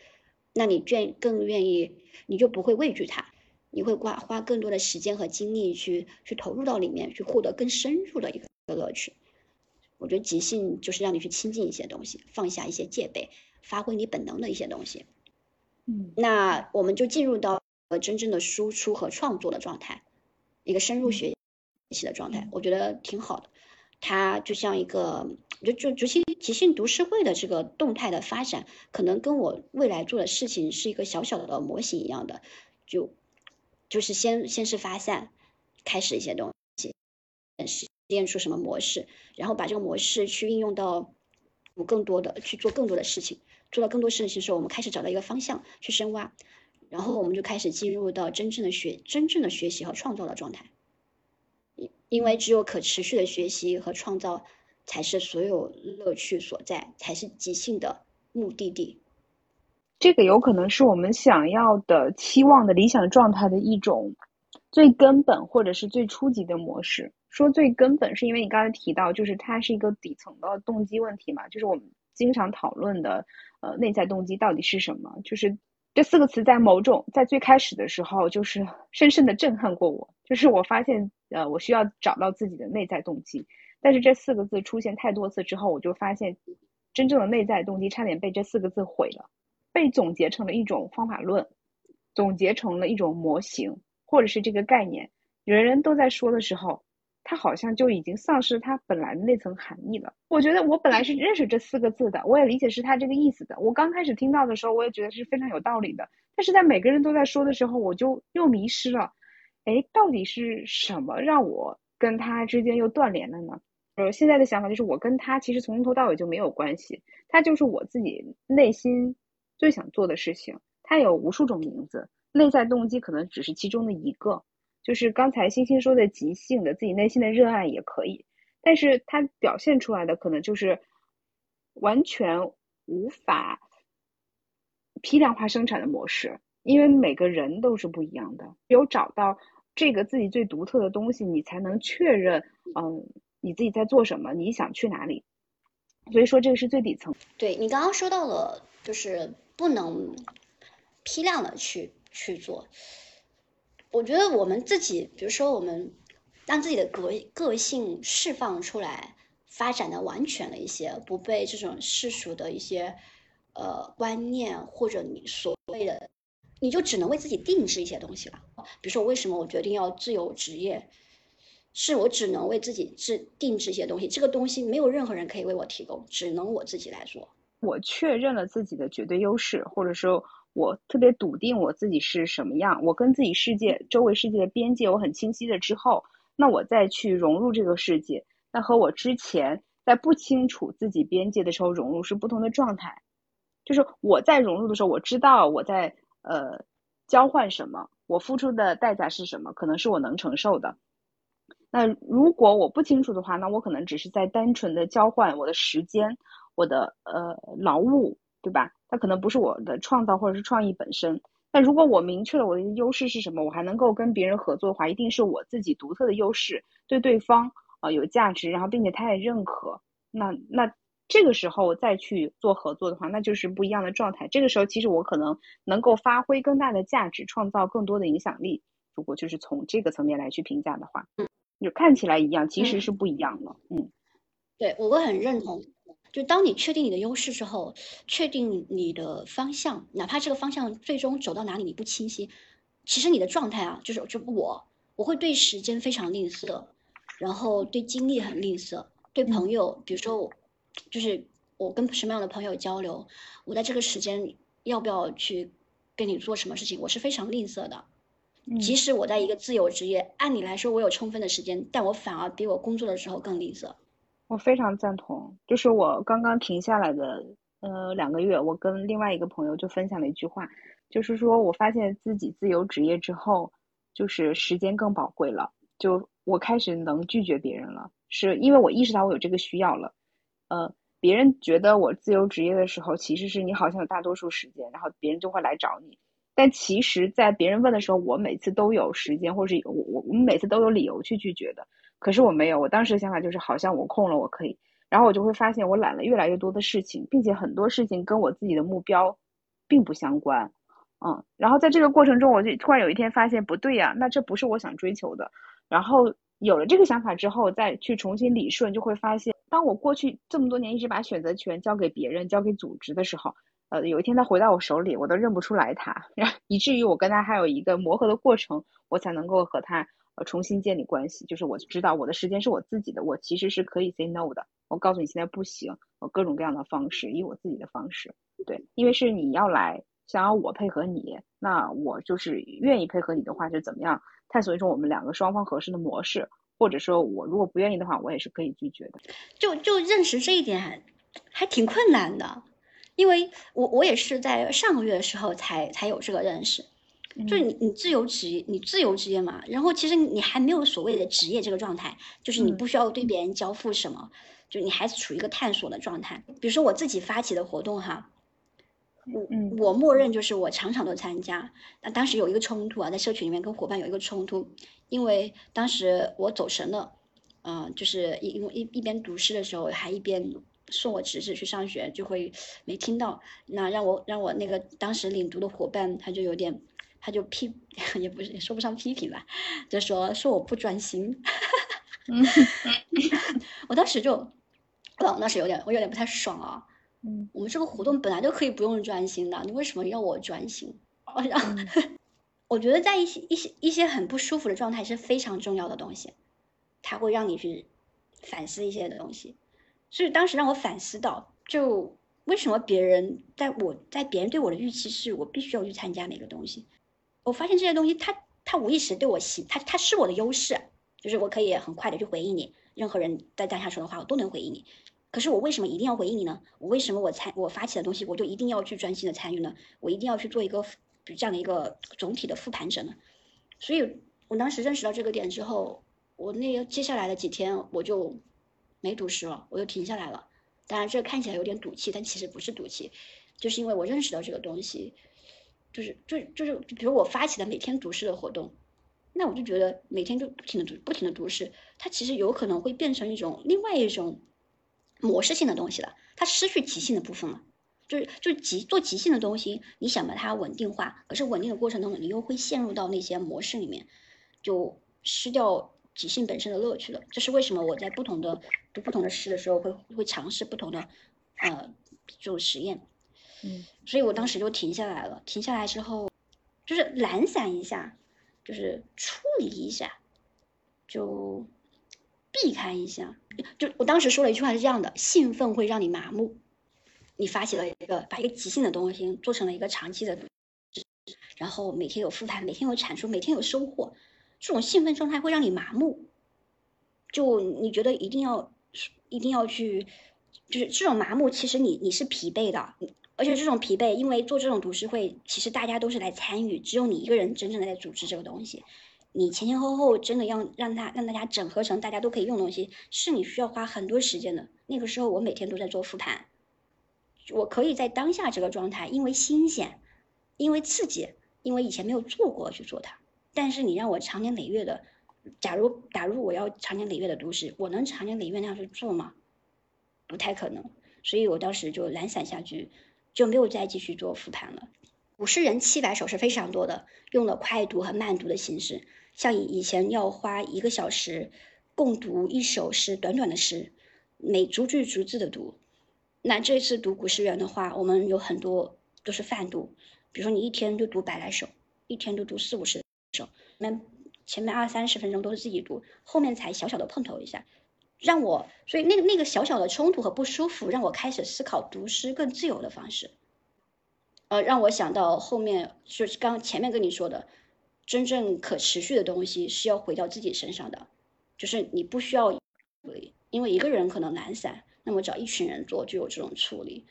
那你愿更愿意，你就不会畏惧它，你会花花更多的时间和精力去去投入到里面，去获得更深入的一个乐趣。我觉得即兴就是让你去亲近一些东西，放下一些戒备，发挥你本能的一些东西。嗯，那我们就进入到真正的输出和创作的状态，一个深入学习的状态，我觉得挺好的。它就像一个，就就即兴即兴读诗会的这个动态的发展，可能跟我未来做的事情是一个小小的模型一样的，就就是先先是发散，开始一些东西，实验出什么模式，然后把这个模式去应用到有更多的去做更多的事情，做到更多事情的时候，我们开始找到一个方向去深挖，然后我们就开始进入到真正的学真正的学习和创造的状态。因因为只有可持续的学习和创造，才是所有乐趣所在，才是即兴的目的地。这个有可能是我们想要的、期望的理想状态的一种最根本或者是最初级的模式。说最根本，是因为你刚才提到，就是它是一个底层的动机问题嘛，就是我们经常讨论的，呃，内在动机到底是什么？就是这四个词在某种在最开始的时候，就是深深的震撼过我，就是我发现。呃，我需要找到自己的内在动机，但是这四个字出现太多次之后，我就发现，真正的内在动机差点被这四个字毁了，被总结成了一种方法论，总结成了一种模型，或者是这个概念，人人都在说的时候，它好像就已经丧失它本来的那层含义了。我觉得我本来是认识这四个字的，我也理解是它这个意思的。我刚开始听到的时候，我也觉得是非常有道理的，但是在每个人都在说的时候，我就又迷失了。哎，到底是什么让我跟他之间又断联了呢？呃，现在的想法就是，我跟他其实从头到尾就没有关系，他就是我自己内心最想做的事情。它有无数种名字，内在动机可能只是其中的一个，就是刚才星星说的即兴的自己内心的热爱也可以，但是它表现出来的可能就是完全无法批量化生产的模式，因为每个人都是不一样的，有找到。这个自己最独特的东西，你才能确认，嗯，你自己在做什么，你想去哪里。所以说，这个是最底层。对你刚刚说到了，就是不能批量的去去做。我觉得我们自己，比如说我们让自己的个个性释放出来，发展的完全了一些，不被这种世俗的一些呃观念或者你所谓的。你就只能为自己定制一些东西了，比如说，为什么我决定要自由职业，是我只能为自己制定制一些东西，这个东西没有任何人可以为我提供，只能我自己来做。我确认了自己的绝对优势，或者说我特别笃定我自己是什么样，我跟自己世界周围世界的边界我很清晰了之后，那我再去融入这个世界，那和我之前在不清楚自己边界的时候融入是不同的状态。就是我在融入的时候，我知道我在呃交换什么，我付出的代价是什么，可能是我能承受的。那如果我不清楚的话，那我可能只是在单纯的交换我的时间，我的呃劳务，对吧？它可能不是我的创造或者是创意本身。那如果我明确了我的优势是什么，我还能够跟别人合作的话，一定是我自己独特的优势，对对方啊有价值，然后并且他也认可。那那这个时候再去做合作的话，那就是不一样的状态。这个时候其实我可能能够发挥更大的价值，创造更多的影响力。如果就是从这个层面来去评价的话，嗯。就看起来一样，其实是不一样的。嗯，对我会很认同。就当你确定你的优势之后，确定你的方向，哪怕这个方向最终走到哪里你不清晰，其实你的状态啊，就是就我我会对时间非常吝啬，然后对精力很吝啬，对朋友，比如说，就是我跟什么样的朋友交流，我在这个时间要不要去跟你做什么事情，我是非常吝啬的。即使我在一个自由职业，按理来说我有充分的时间，但我反而比我工作的时候更吝啬。我非常赞同，就是我刚刚停下来的呃两个月，我跟另外一个朋友就分享了一句话，就是说我发现自己自由职业之后，就是时间更宝贵了，就我开始能拒绝别人了，是因为我意识到我有这个需要了。呃，别人觉得我自由职业的时候，其实是你好像有大多数时间，然后别人就会来找你。但其实，在别人问的时候，我每次都有时间，或者是我我我们每次都有理由去拒绝的。可是我没有，我当时的想法就是，好像我空了，我可以。然后我就会发现，我揽了越来越多的事情，并且很多事情跟我自己的目标并不相关。嗯，然后在这个过程中，我就突然有一天发现不对呀，那这不是我想追求的。然后有了这个想法之后，再去重新理顺，就会发现，当我过去这么多年一直把选择权交给别人、交给组织的时候。呃，有一天他回到我手里，我都认不出来他，然以至于我跟他还有一个磨合的过程，我才能够和他呃重新建立关系。就是我知道我的时间是我自己的，我其实是可以 say no 的。我告诉你现在不行，我各种各样的方式，以我自己的方式，对，因为是你要来想要我配合你，那我就是愿意配合你的话，就怎么样探索一种我们两个双方合适的模式，或者说我如果不愿意的话，我也是可以拒绝的。就就认识这一点，还挺困难的。因为我我也是在上个月的时候才才有这个认识，就是你你自由职业你自由职业嘛，然后其实你还没有所谓的职业这个状态，就是你不需要对别人交付什么，就你还是处于一个探索的状态。比如说我自己发起的活动哈，我我默认就是我场场都参加。那当时有一个冲突啊，在社群里面跟伙伴有一个冲突，因为当时我走神了，嗯，就是一一一边读诗的时候还一边。送我侄子去上学，就会没听到。那让我让我那个当时领读的伙伴，他就有点，他就批，也不是也说不上批评吧，就说说我不专心。我当时就，我当时有点，我有点不太爽啊。嗯，我们这个活动本来就可以不用专心的，你为什么要我专心？然后，我觉得在一些一些一些很不舒服的状态是非常重要的东西，它会让你去反思一些的东西。所以当时让我反思到，就为什么别人在我在别人对我的预期是我必须要去参加哪个东西，我发现这些东西它它无意识对我吸，它它是我的优势，就是我可以很快的去回应你，任何人在当下说的话我都能回应你。可是我为什么一定要回应你呢？我为什么我参我发起的东西我就一定要去专心的参与呢？我一定要去做一个这样的一个总体的复盘者呢？所以我当时认识到这个点之后，我那接下来的几天我就。没读诗了，我就停下来了。当然，这看起来有点赌气，但其实不是赌气，就是因为我认识到这个东西，就是就就是，比如我发起的每天读诗的活动，那我就觉得每天就不停的读，不停的读诗，它其实有可能会变成一种另外一种模式性的东西了，它失去即兴的部分了。就是就即做即兴的东西，你想把它稳定化，可是稳定的过程中，你又会陷入到那些模式里面，就失掉。即兴本身的乐趣了，这是为什么我在不同的读不同的诗的时候会会尝试不同的呃这种实验，嗯，所以我当时就停下来了。停下来之后，就是懒散一下，就是处理一下，就避开一下。就我当时说了一句话是这样的：兴奋会让你麻木。你发起了一个把一个即兴的东西做成了一个长期的。然后每天有复盘，每天有产出，每天有收获，这种兴奋状态会让你麻木，就你觉得一定要一定要去，就是这种麻木，其实你你是疲惫的，而且这种疲惫，因为做这种读书会，其实大家都是来参与，只有你一个人真正的在组织这个东西。你前前后后真的要让他让大家整合成大家都可以用的东西，是你需要花很多时间的。那个时候我每天都在做复盘，我可以在当下这个状态，因为新鲜，因为刺激，因为以前没有做过去做它。但是你让我长年累月的，假如假如我要长年累月的读诗，我能长年累月那样去做吗？不太可能。所以我当时就懒散下去，就没有再继续做复盘了。古诗人七百首是非常多的，用了快读和慢读的形式。像以以前要花一个小时共读一首诗，短短的诗，每逐句逐字的读。那这次读古诗源的话，我们有很多都是泛读，比如说你一天就读百来首，一天就读四五十首。那前面二三十分钟都是自己读，后面才小小的碰头一下，让我所以那个那个小小的冲突和不舒服，让我开始思考读诗更自由的方式。呃，让我想到后面就是刚前面跟你说的。真正可持续的东西是要回到自己身上的，就是你不需要，因为一个人可能懒散，那么找一群人做就有这种处理。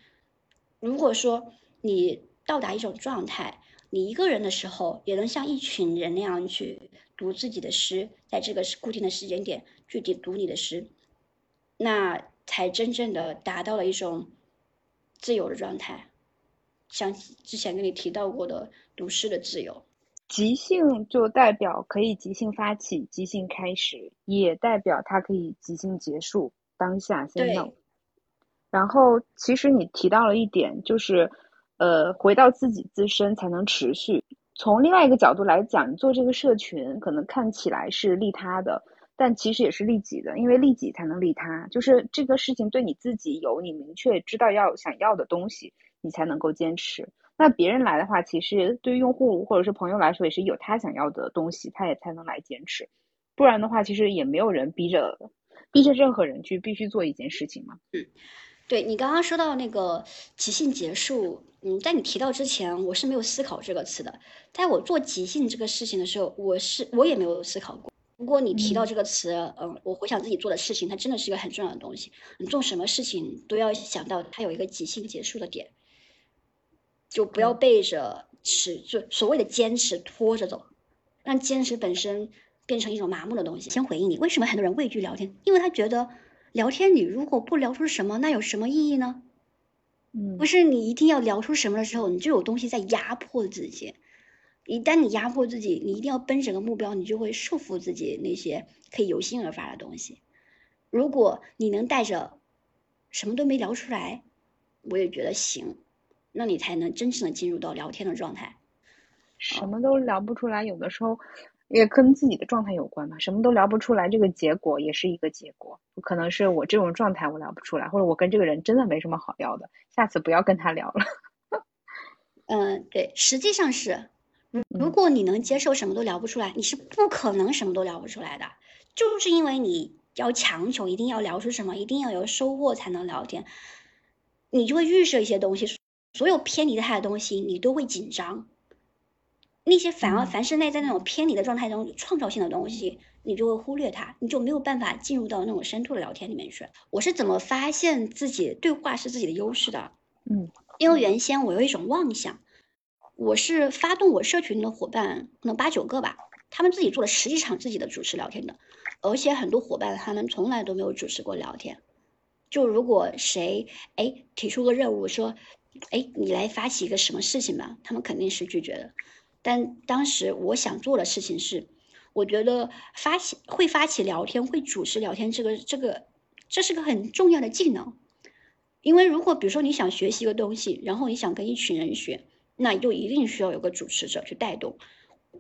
如果说你到达一种状态，你一个人的时候也能像一群人那样去读自己的诗，在这个固定的时间点具体读你的诗，那才真正的达到了一种自由的状态，像之前跟你提到过的读诗的自由。即兴就代表可以即兴发起、即兴开始，也代表它可以即兴结束。当下先弄。然后，其实你提到了一点，就是，呃，回到自己自身才能持续。从另外一个角度来讲，你做这个社群可能看起来是利他的，但其实也是利己的，因为利己才能利他。就是这个事情对你自己有你明确知道要想要的东西，你才能够坚持。那别人来的话，其实对于用户或者是朋友来说，也是有他想要的东西，他也才能来坚持。不然的话，其实也没有人逼着逼着任何人去必须做一件事情嘛。嗯，对你刚刚说到那个即兴结束，嗯，在你提到之前，我是没有思考这个词的。在我做即兴这个事情的时候，我是我也没有思考过。不过你提到这个词，嗯，我回想自己做的事情，它真的是一个很重要的东西。你做什么事情都要想到它有一个即兴结束的点。就不要背着持，就所谓的坚持拖着走，让坚持本身变成一种麻木的东西。先回应你，为什么很多人畏惧聊天？因为他觉得聊天你如果不聊出什么，那有什么意义呢？嗯，不是你一定要聊出什么的时候，你就有东西在压迫自己。一旦你压迫自己，你一定要奔着个目标，你就会束缚自己那些可以由心而发的东西。如果你能带着什么都没聊出来，我也觉得行。那你才能真正的进入到聊天的状态。什么都聊不出来，有的时候也跟自己的状态有关嘛。什么都聊不出来，这个结果也是一个结果。可能是我这种状态我聊不出来，或者我跟这个人真的没什么好聊的，下次不要跟他聊了。嗯，对，实际上是，如果你能接受什么都聊不出来，你是不可能什么都聊不出来的。就是因为你要强求一定要聊出什么，一定要有收获才能聊天，你就会预设一些东西。所有偏离他的东西，你都会紧张；那些反而凡是内在那种偏离的状态中创造性的东西，你就会忽略它，你就没有办法进入到那种深度的聊天里面去。我是怎么发现自己对话是自己的优势的？嗯，因为原先我有一种妄想，我是发动我社群的伙伴可能八九个吧，他们自己做了十几场自己的主持聊天的，而且很多伙伴他们从来都没有主持过聊天。就如果谁哎提出个任务说。哎，你来发起一个什么事情吧？他们肯定是拒绝的。但当时我想做的事情是，我觉得发起会发起聊天，会主持聊天，这个这个这是个很重要的技能。因为如果比如说你想学习一个东西，然后你想跟一群人学，那就一定需要有个主持者去带动，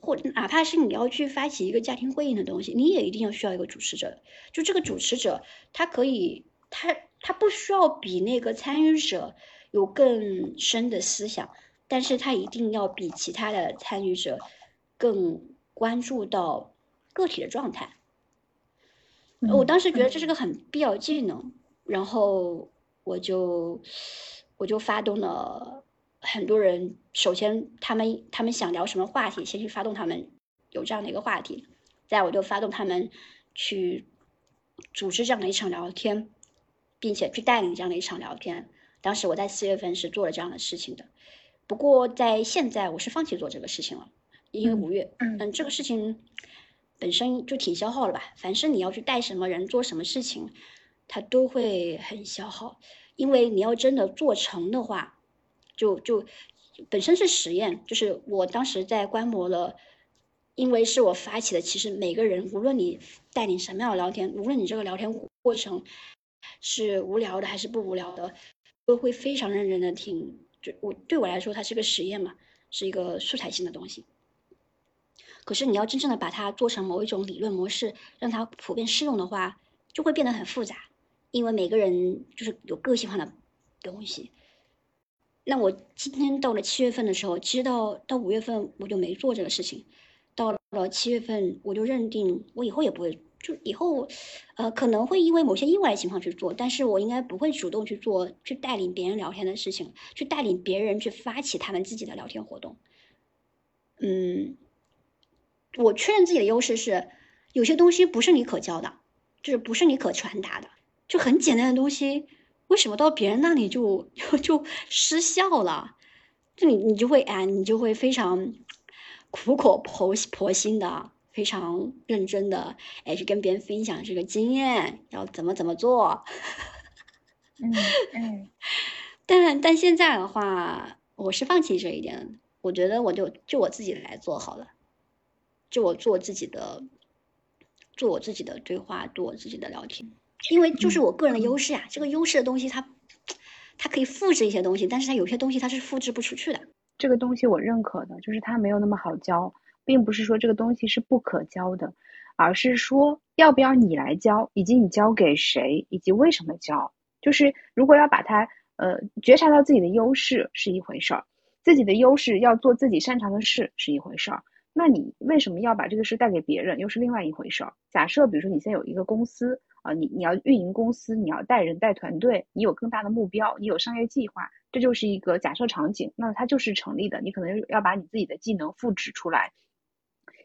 或哪怕是你要去发起一个家庭会议的东西，你也一定要需要一个主持者。就这个主持者，他可以，他他不需要比那个参与者。有更深的思想，但是他一定要比其他的参与者更关注到个体的状态。我当时觉得这是个很必要技能，然后我就我就发动了很多人首先他们他们想聊什么话题，先去发动他们有这样的一个话题，再我就发动他们去组织这样的一场聊天，并且去带领这样的一场聊天。当时我在四月份是做了这样的事情的，不过在现在我是放弃做这个事情了，因为五月，嗯，这个事情本身就挺消耗了吧。凡是你要去带什么人做什么事情，它都会很消耗，因为你要真的做成的话。就就本身是实验，就是我当时在观摩了，因为是我发起的。其实每个人，无论你带领什么样的聊天，无论你这个聊天过程是无聊的还是不无聊的，都会非常认真的听。就我对我来说，它是个实验嘛，是一个素材性的东西。可是你要真正的把它做成某一种理论模式，让它普遍适用的话，就会变得很复杂，因为每个人就是有个性化的东西。那我今天到了七月份的时候，其实到到五月份我就没做这个事情，到了七月份我就认定我以后也不会，就以后，呃，可能会因为某些意外的情况去做，但是我应该不会主动去做，去带领别人聊天的事情，去带领别人去发起他们自己的聊天活动。嗯，我确认自己的优势是，有些东西不是你可教的，就是不是你可传达的，就很简单的东西。为什么到别人那里就 就就失效了？就你你就会哎，你就会非常苦口婆婆心的，非常认真的哎去跟别人分享这个经验，要怎么怎么做。嗯嗯。但但现在的话，我是放弃这一点，我觉得我就就我自己来做好了，就我做自己的，做我自己的对话，做我自己的聊天。因为就是我个人的优势啊，这个优势的东西，它它可以复制一些东西，但是它有些东西它是复制不出去的。这个东西我认可的，就是它没有那么好教，并不是说这个东西是不可教的，而是说要不要你来教，以及你教给谁，以及为什么教。就是如果要把它呃觉察到自己的优势是一回事儿，自己的优势要做自己擅长的事是一回事儿，那你为什么要把这个事带给别人，又是另外一回事儿。假设比如说你现在有一个公司。啊，你你要运营公司，你要带人带团队，你有更大的目标，你有商业计划，这就是一个假设场景，那它就是成立的。你可能要把你自己的技能复制出来，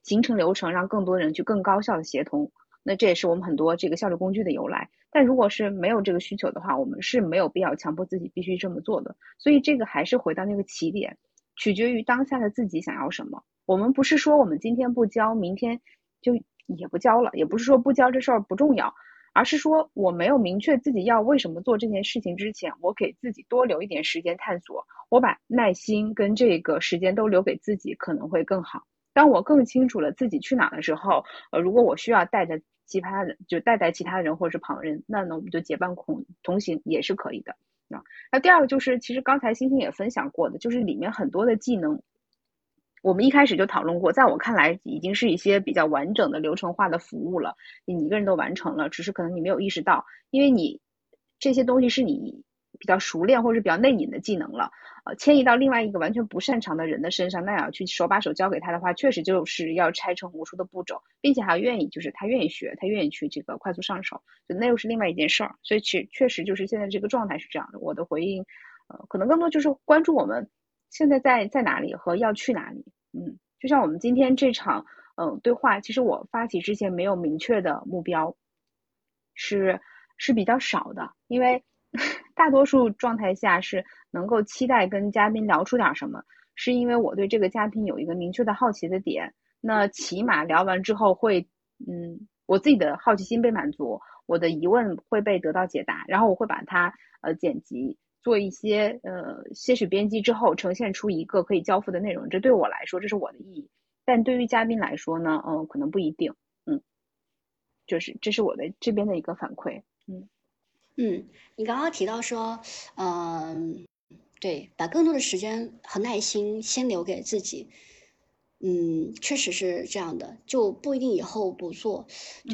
形成流程，让更多人去更高效的协同。那这也是我们很多这个效率工具的由来。但如果是没有这个需求的话，我们是没有必要强迫自己必须这么做的。所以这个还是回到那个起点，取决于当下的自己想要什么。我们不是说我们今天不教，明天就也不教了，也不是说不教这事儿不重要。而是说，我没有明确自己要为什么做这件事情之前，我给自己多留一点时间探索。我把耐心跟这个时间都留给自己，可能会更好。当我更清楚了自己去哪的时候，呃，如果我需要带着其他人，就带带其他人或者是旁人，那呢，我们就结伴同同行也是可以的。啊，那第二个就是，其实刚才星星也分享过的，就是里面很多的技能。我们一开始就讨论过，在我看来，已经是一些比较完整的流程化的服务了。你一个人都完成了，只是可能你没有意识到，因为你这些东西是你比较熟练或者是比较内隐的技能了。呃，迁移到另外一个完全不擅长的人的身上，那要去手把手教给他的话，确实就是要拆成无数的步骤，并且还要愿意，就是他愿意学，他愿意去这个快速上手，就那又是另外一件事儿。所以，确确实就是现在这个状态是这样的。我的回应，呃，可能更多就是关注我们。现在在在哪里和要去哪里？嗯，就像我们今天这场嗯对话，其实我发起之前没有明确的目标，是是比较少的，因为 大多数状态下是能够期待跟嘉宾聊出点什么，是因为我对这个嘉宾有一个明确的好奇的点，那起码聊完之后会嗯我自己的好奇心被满足，我的疑问会被得到解答，然后我会把它呃剪辑。做一些呃些许编辑之后，呈现出一个可以交付的内容，这对我来说这是我的意义。但对于嘉宾来说呢，嗯，可能不一定，嗯，就是这是我的这边的一个反馈，嗯嗯，你刚刚提到说，嗯，对，把更多的时间和耐心先留给自己。嗯，确实是这样的，就不一定以后不做。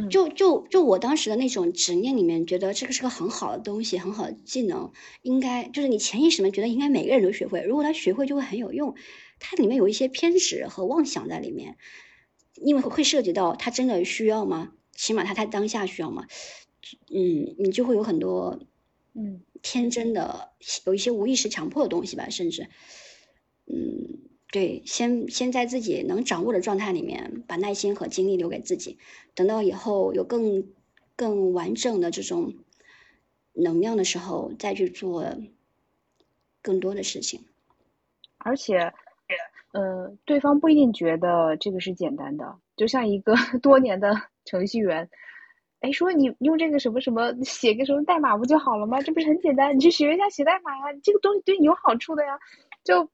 就就就我当时的那种执念里面，觉得这个是个很好的东西，很好的技能，应该就是你潜意识里面觉得应该每个人都学会。如果他学会，就会很有用。它里面有一些偏执和妄想在里面，因为会涉及到他真的需要吗？起码他他当下需要吗？嗯，你就会有很多嗯天真的，有一些无意识强迫的东西吧，甚至。嗯，对，先先在自己能掌握的状态里面，把耐心和精力留给自己，等到以后有更更完整的这种能量的时候，再去做更多的事情。而且，呃，对方不一定觉得这个是简单的，就像一个 多年的程序员。哎，说你用这个什么什么写个什么代码不就好了吗？这不是很简单？你去学一下写代码呀，这个东西对你有好处的呀。就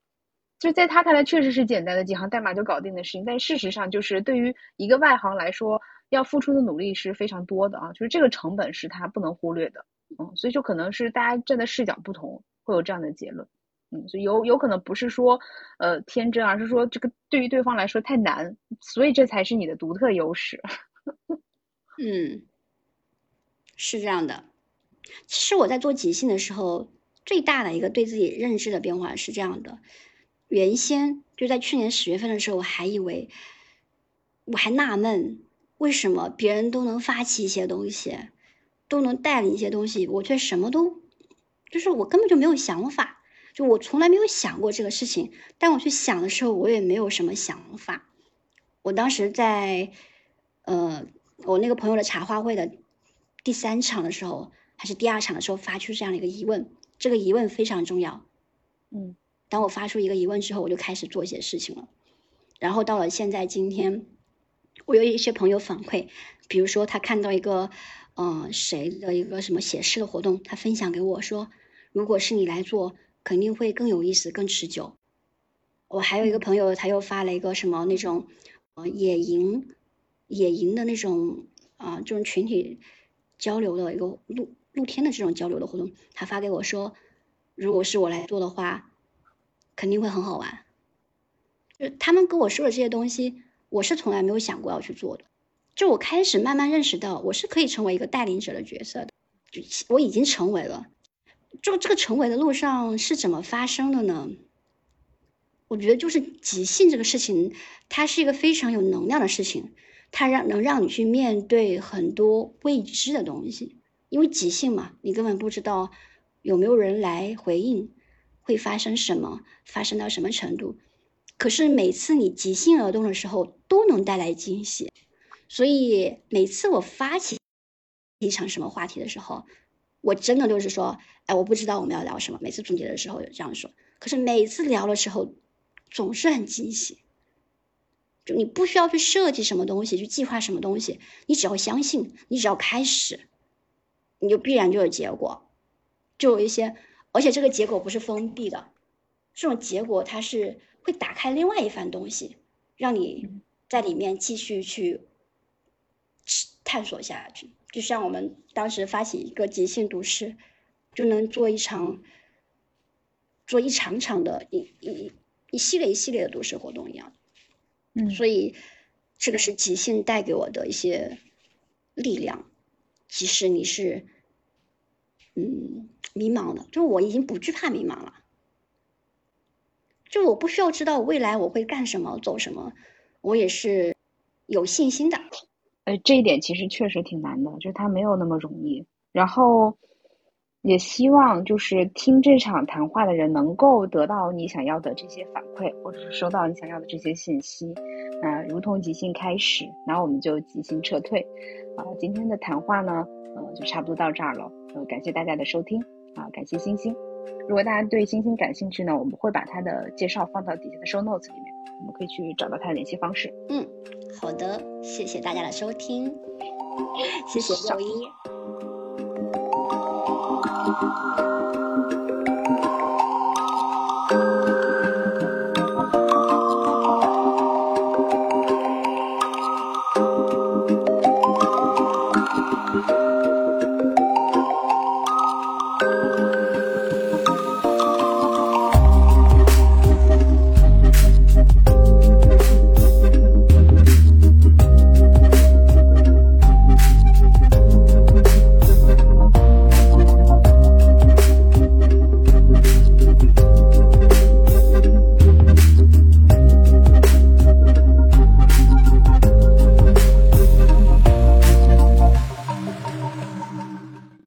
就在他看来，确实是简单的几行代码就搞定的事情。但事实上，就是对于一个外行来说，要付出的努力是非常多的啊。就是这个成本是他不能忽略的。嗯，所以就可能是大家站的视角不同，会有这样的结论。嗯，所以有有可能不是说呃天真，而是说这个对于对方来说太难，所以这才是你的独特优势。嗯。是这样的，其实我在做即兴的时候，最大的一个对自己认知的变化是这样的：原先就在去年十月份的时候，我还以为，我还纳闷，为什么别人都能发起一些东西，都能带领一些东西，我却什么都，就是我根本就没有想法，就我从来没有想过这个事情。但我去想的时候，我也没有什么想法。我当时在，呃，我那个朋友的茶话会的。第三场的时候，还是第二场的时候，发出这样的一个疑问，这个疑问非常重要。嗯，当我发出一个疑问之后，我就开始做一些事情了。然后到了现在今天，我有一些朋友反馈，比如说他看到一个，呃，谁的一个什么写诗的活动，他分享给我说，如果是你来做，肯定会更有意思、更持久。我还有一个朋友，他又发了一个什么那种，呃，野营，野营的那种啊，这种群体。交流的一个露露天的这种交流的活动，他发给我说，如果是我来做的话，肯定会很好玩。就他们跟我说的这些东西，我是从来没有想过要去做的。就我开始慢慢认识到，我是可以成为一个带领者的角色的。就我已经成为了。就这个成为的路上是怎么发生的呢？我觉得就是即兴这个事情，它是一个非常有能量的事情。它让能让你去面对很多未知的东西，因为即兴嘛，你根本不知道有没有人来回应，会发生什么，发生到什么程度。可是每次你即兴而动的时候，都能带来惊喜。所以每次我发起一场什么话题的时候，我真的就是说，哎，我不知道我们要聊什么。每次总结的时候有这样说，可是每次聊的时候，总是很惊喜。就你不需要去设计什么东西，去计划什么东西，你只要相信，你只要开始，你就必然就有结果，就有一些，而且这个结果不是封闭的，这种结果它是会打开另外一番东西，让你在里面继续去探索下去。就像我们当时发起一个即兴读诗，就能做一场，做一场场的一一一系列一系列的读诗活动一样。嗯，所以这个是即兴带给我的一些力量，即使你是嗯迷茫的，就我已经不惧怕迷茫了，就我不需要知道未来我会干什么走什么，我也是有信心的。呃，这一点其实确实挺难的，就是它没有那么容易。然后也希望就是听这场谈话的人能够得到你想要的这些反馈，或者是收到你想要的这些信息。啊，如同即兴开始，然后我们就即兴撤退。啊，今天的谈话呢，呃，就差不多到这儿了。呃，感谢大家的收听，啊，感谢星星。如果大家对星星感兴趣呢，我们会把他的介绍放到底下的 show notes 里面，我们可以去找到他的联系方式。嗯，好的，谢谢大家的收听，谢谢六一。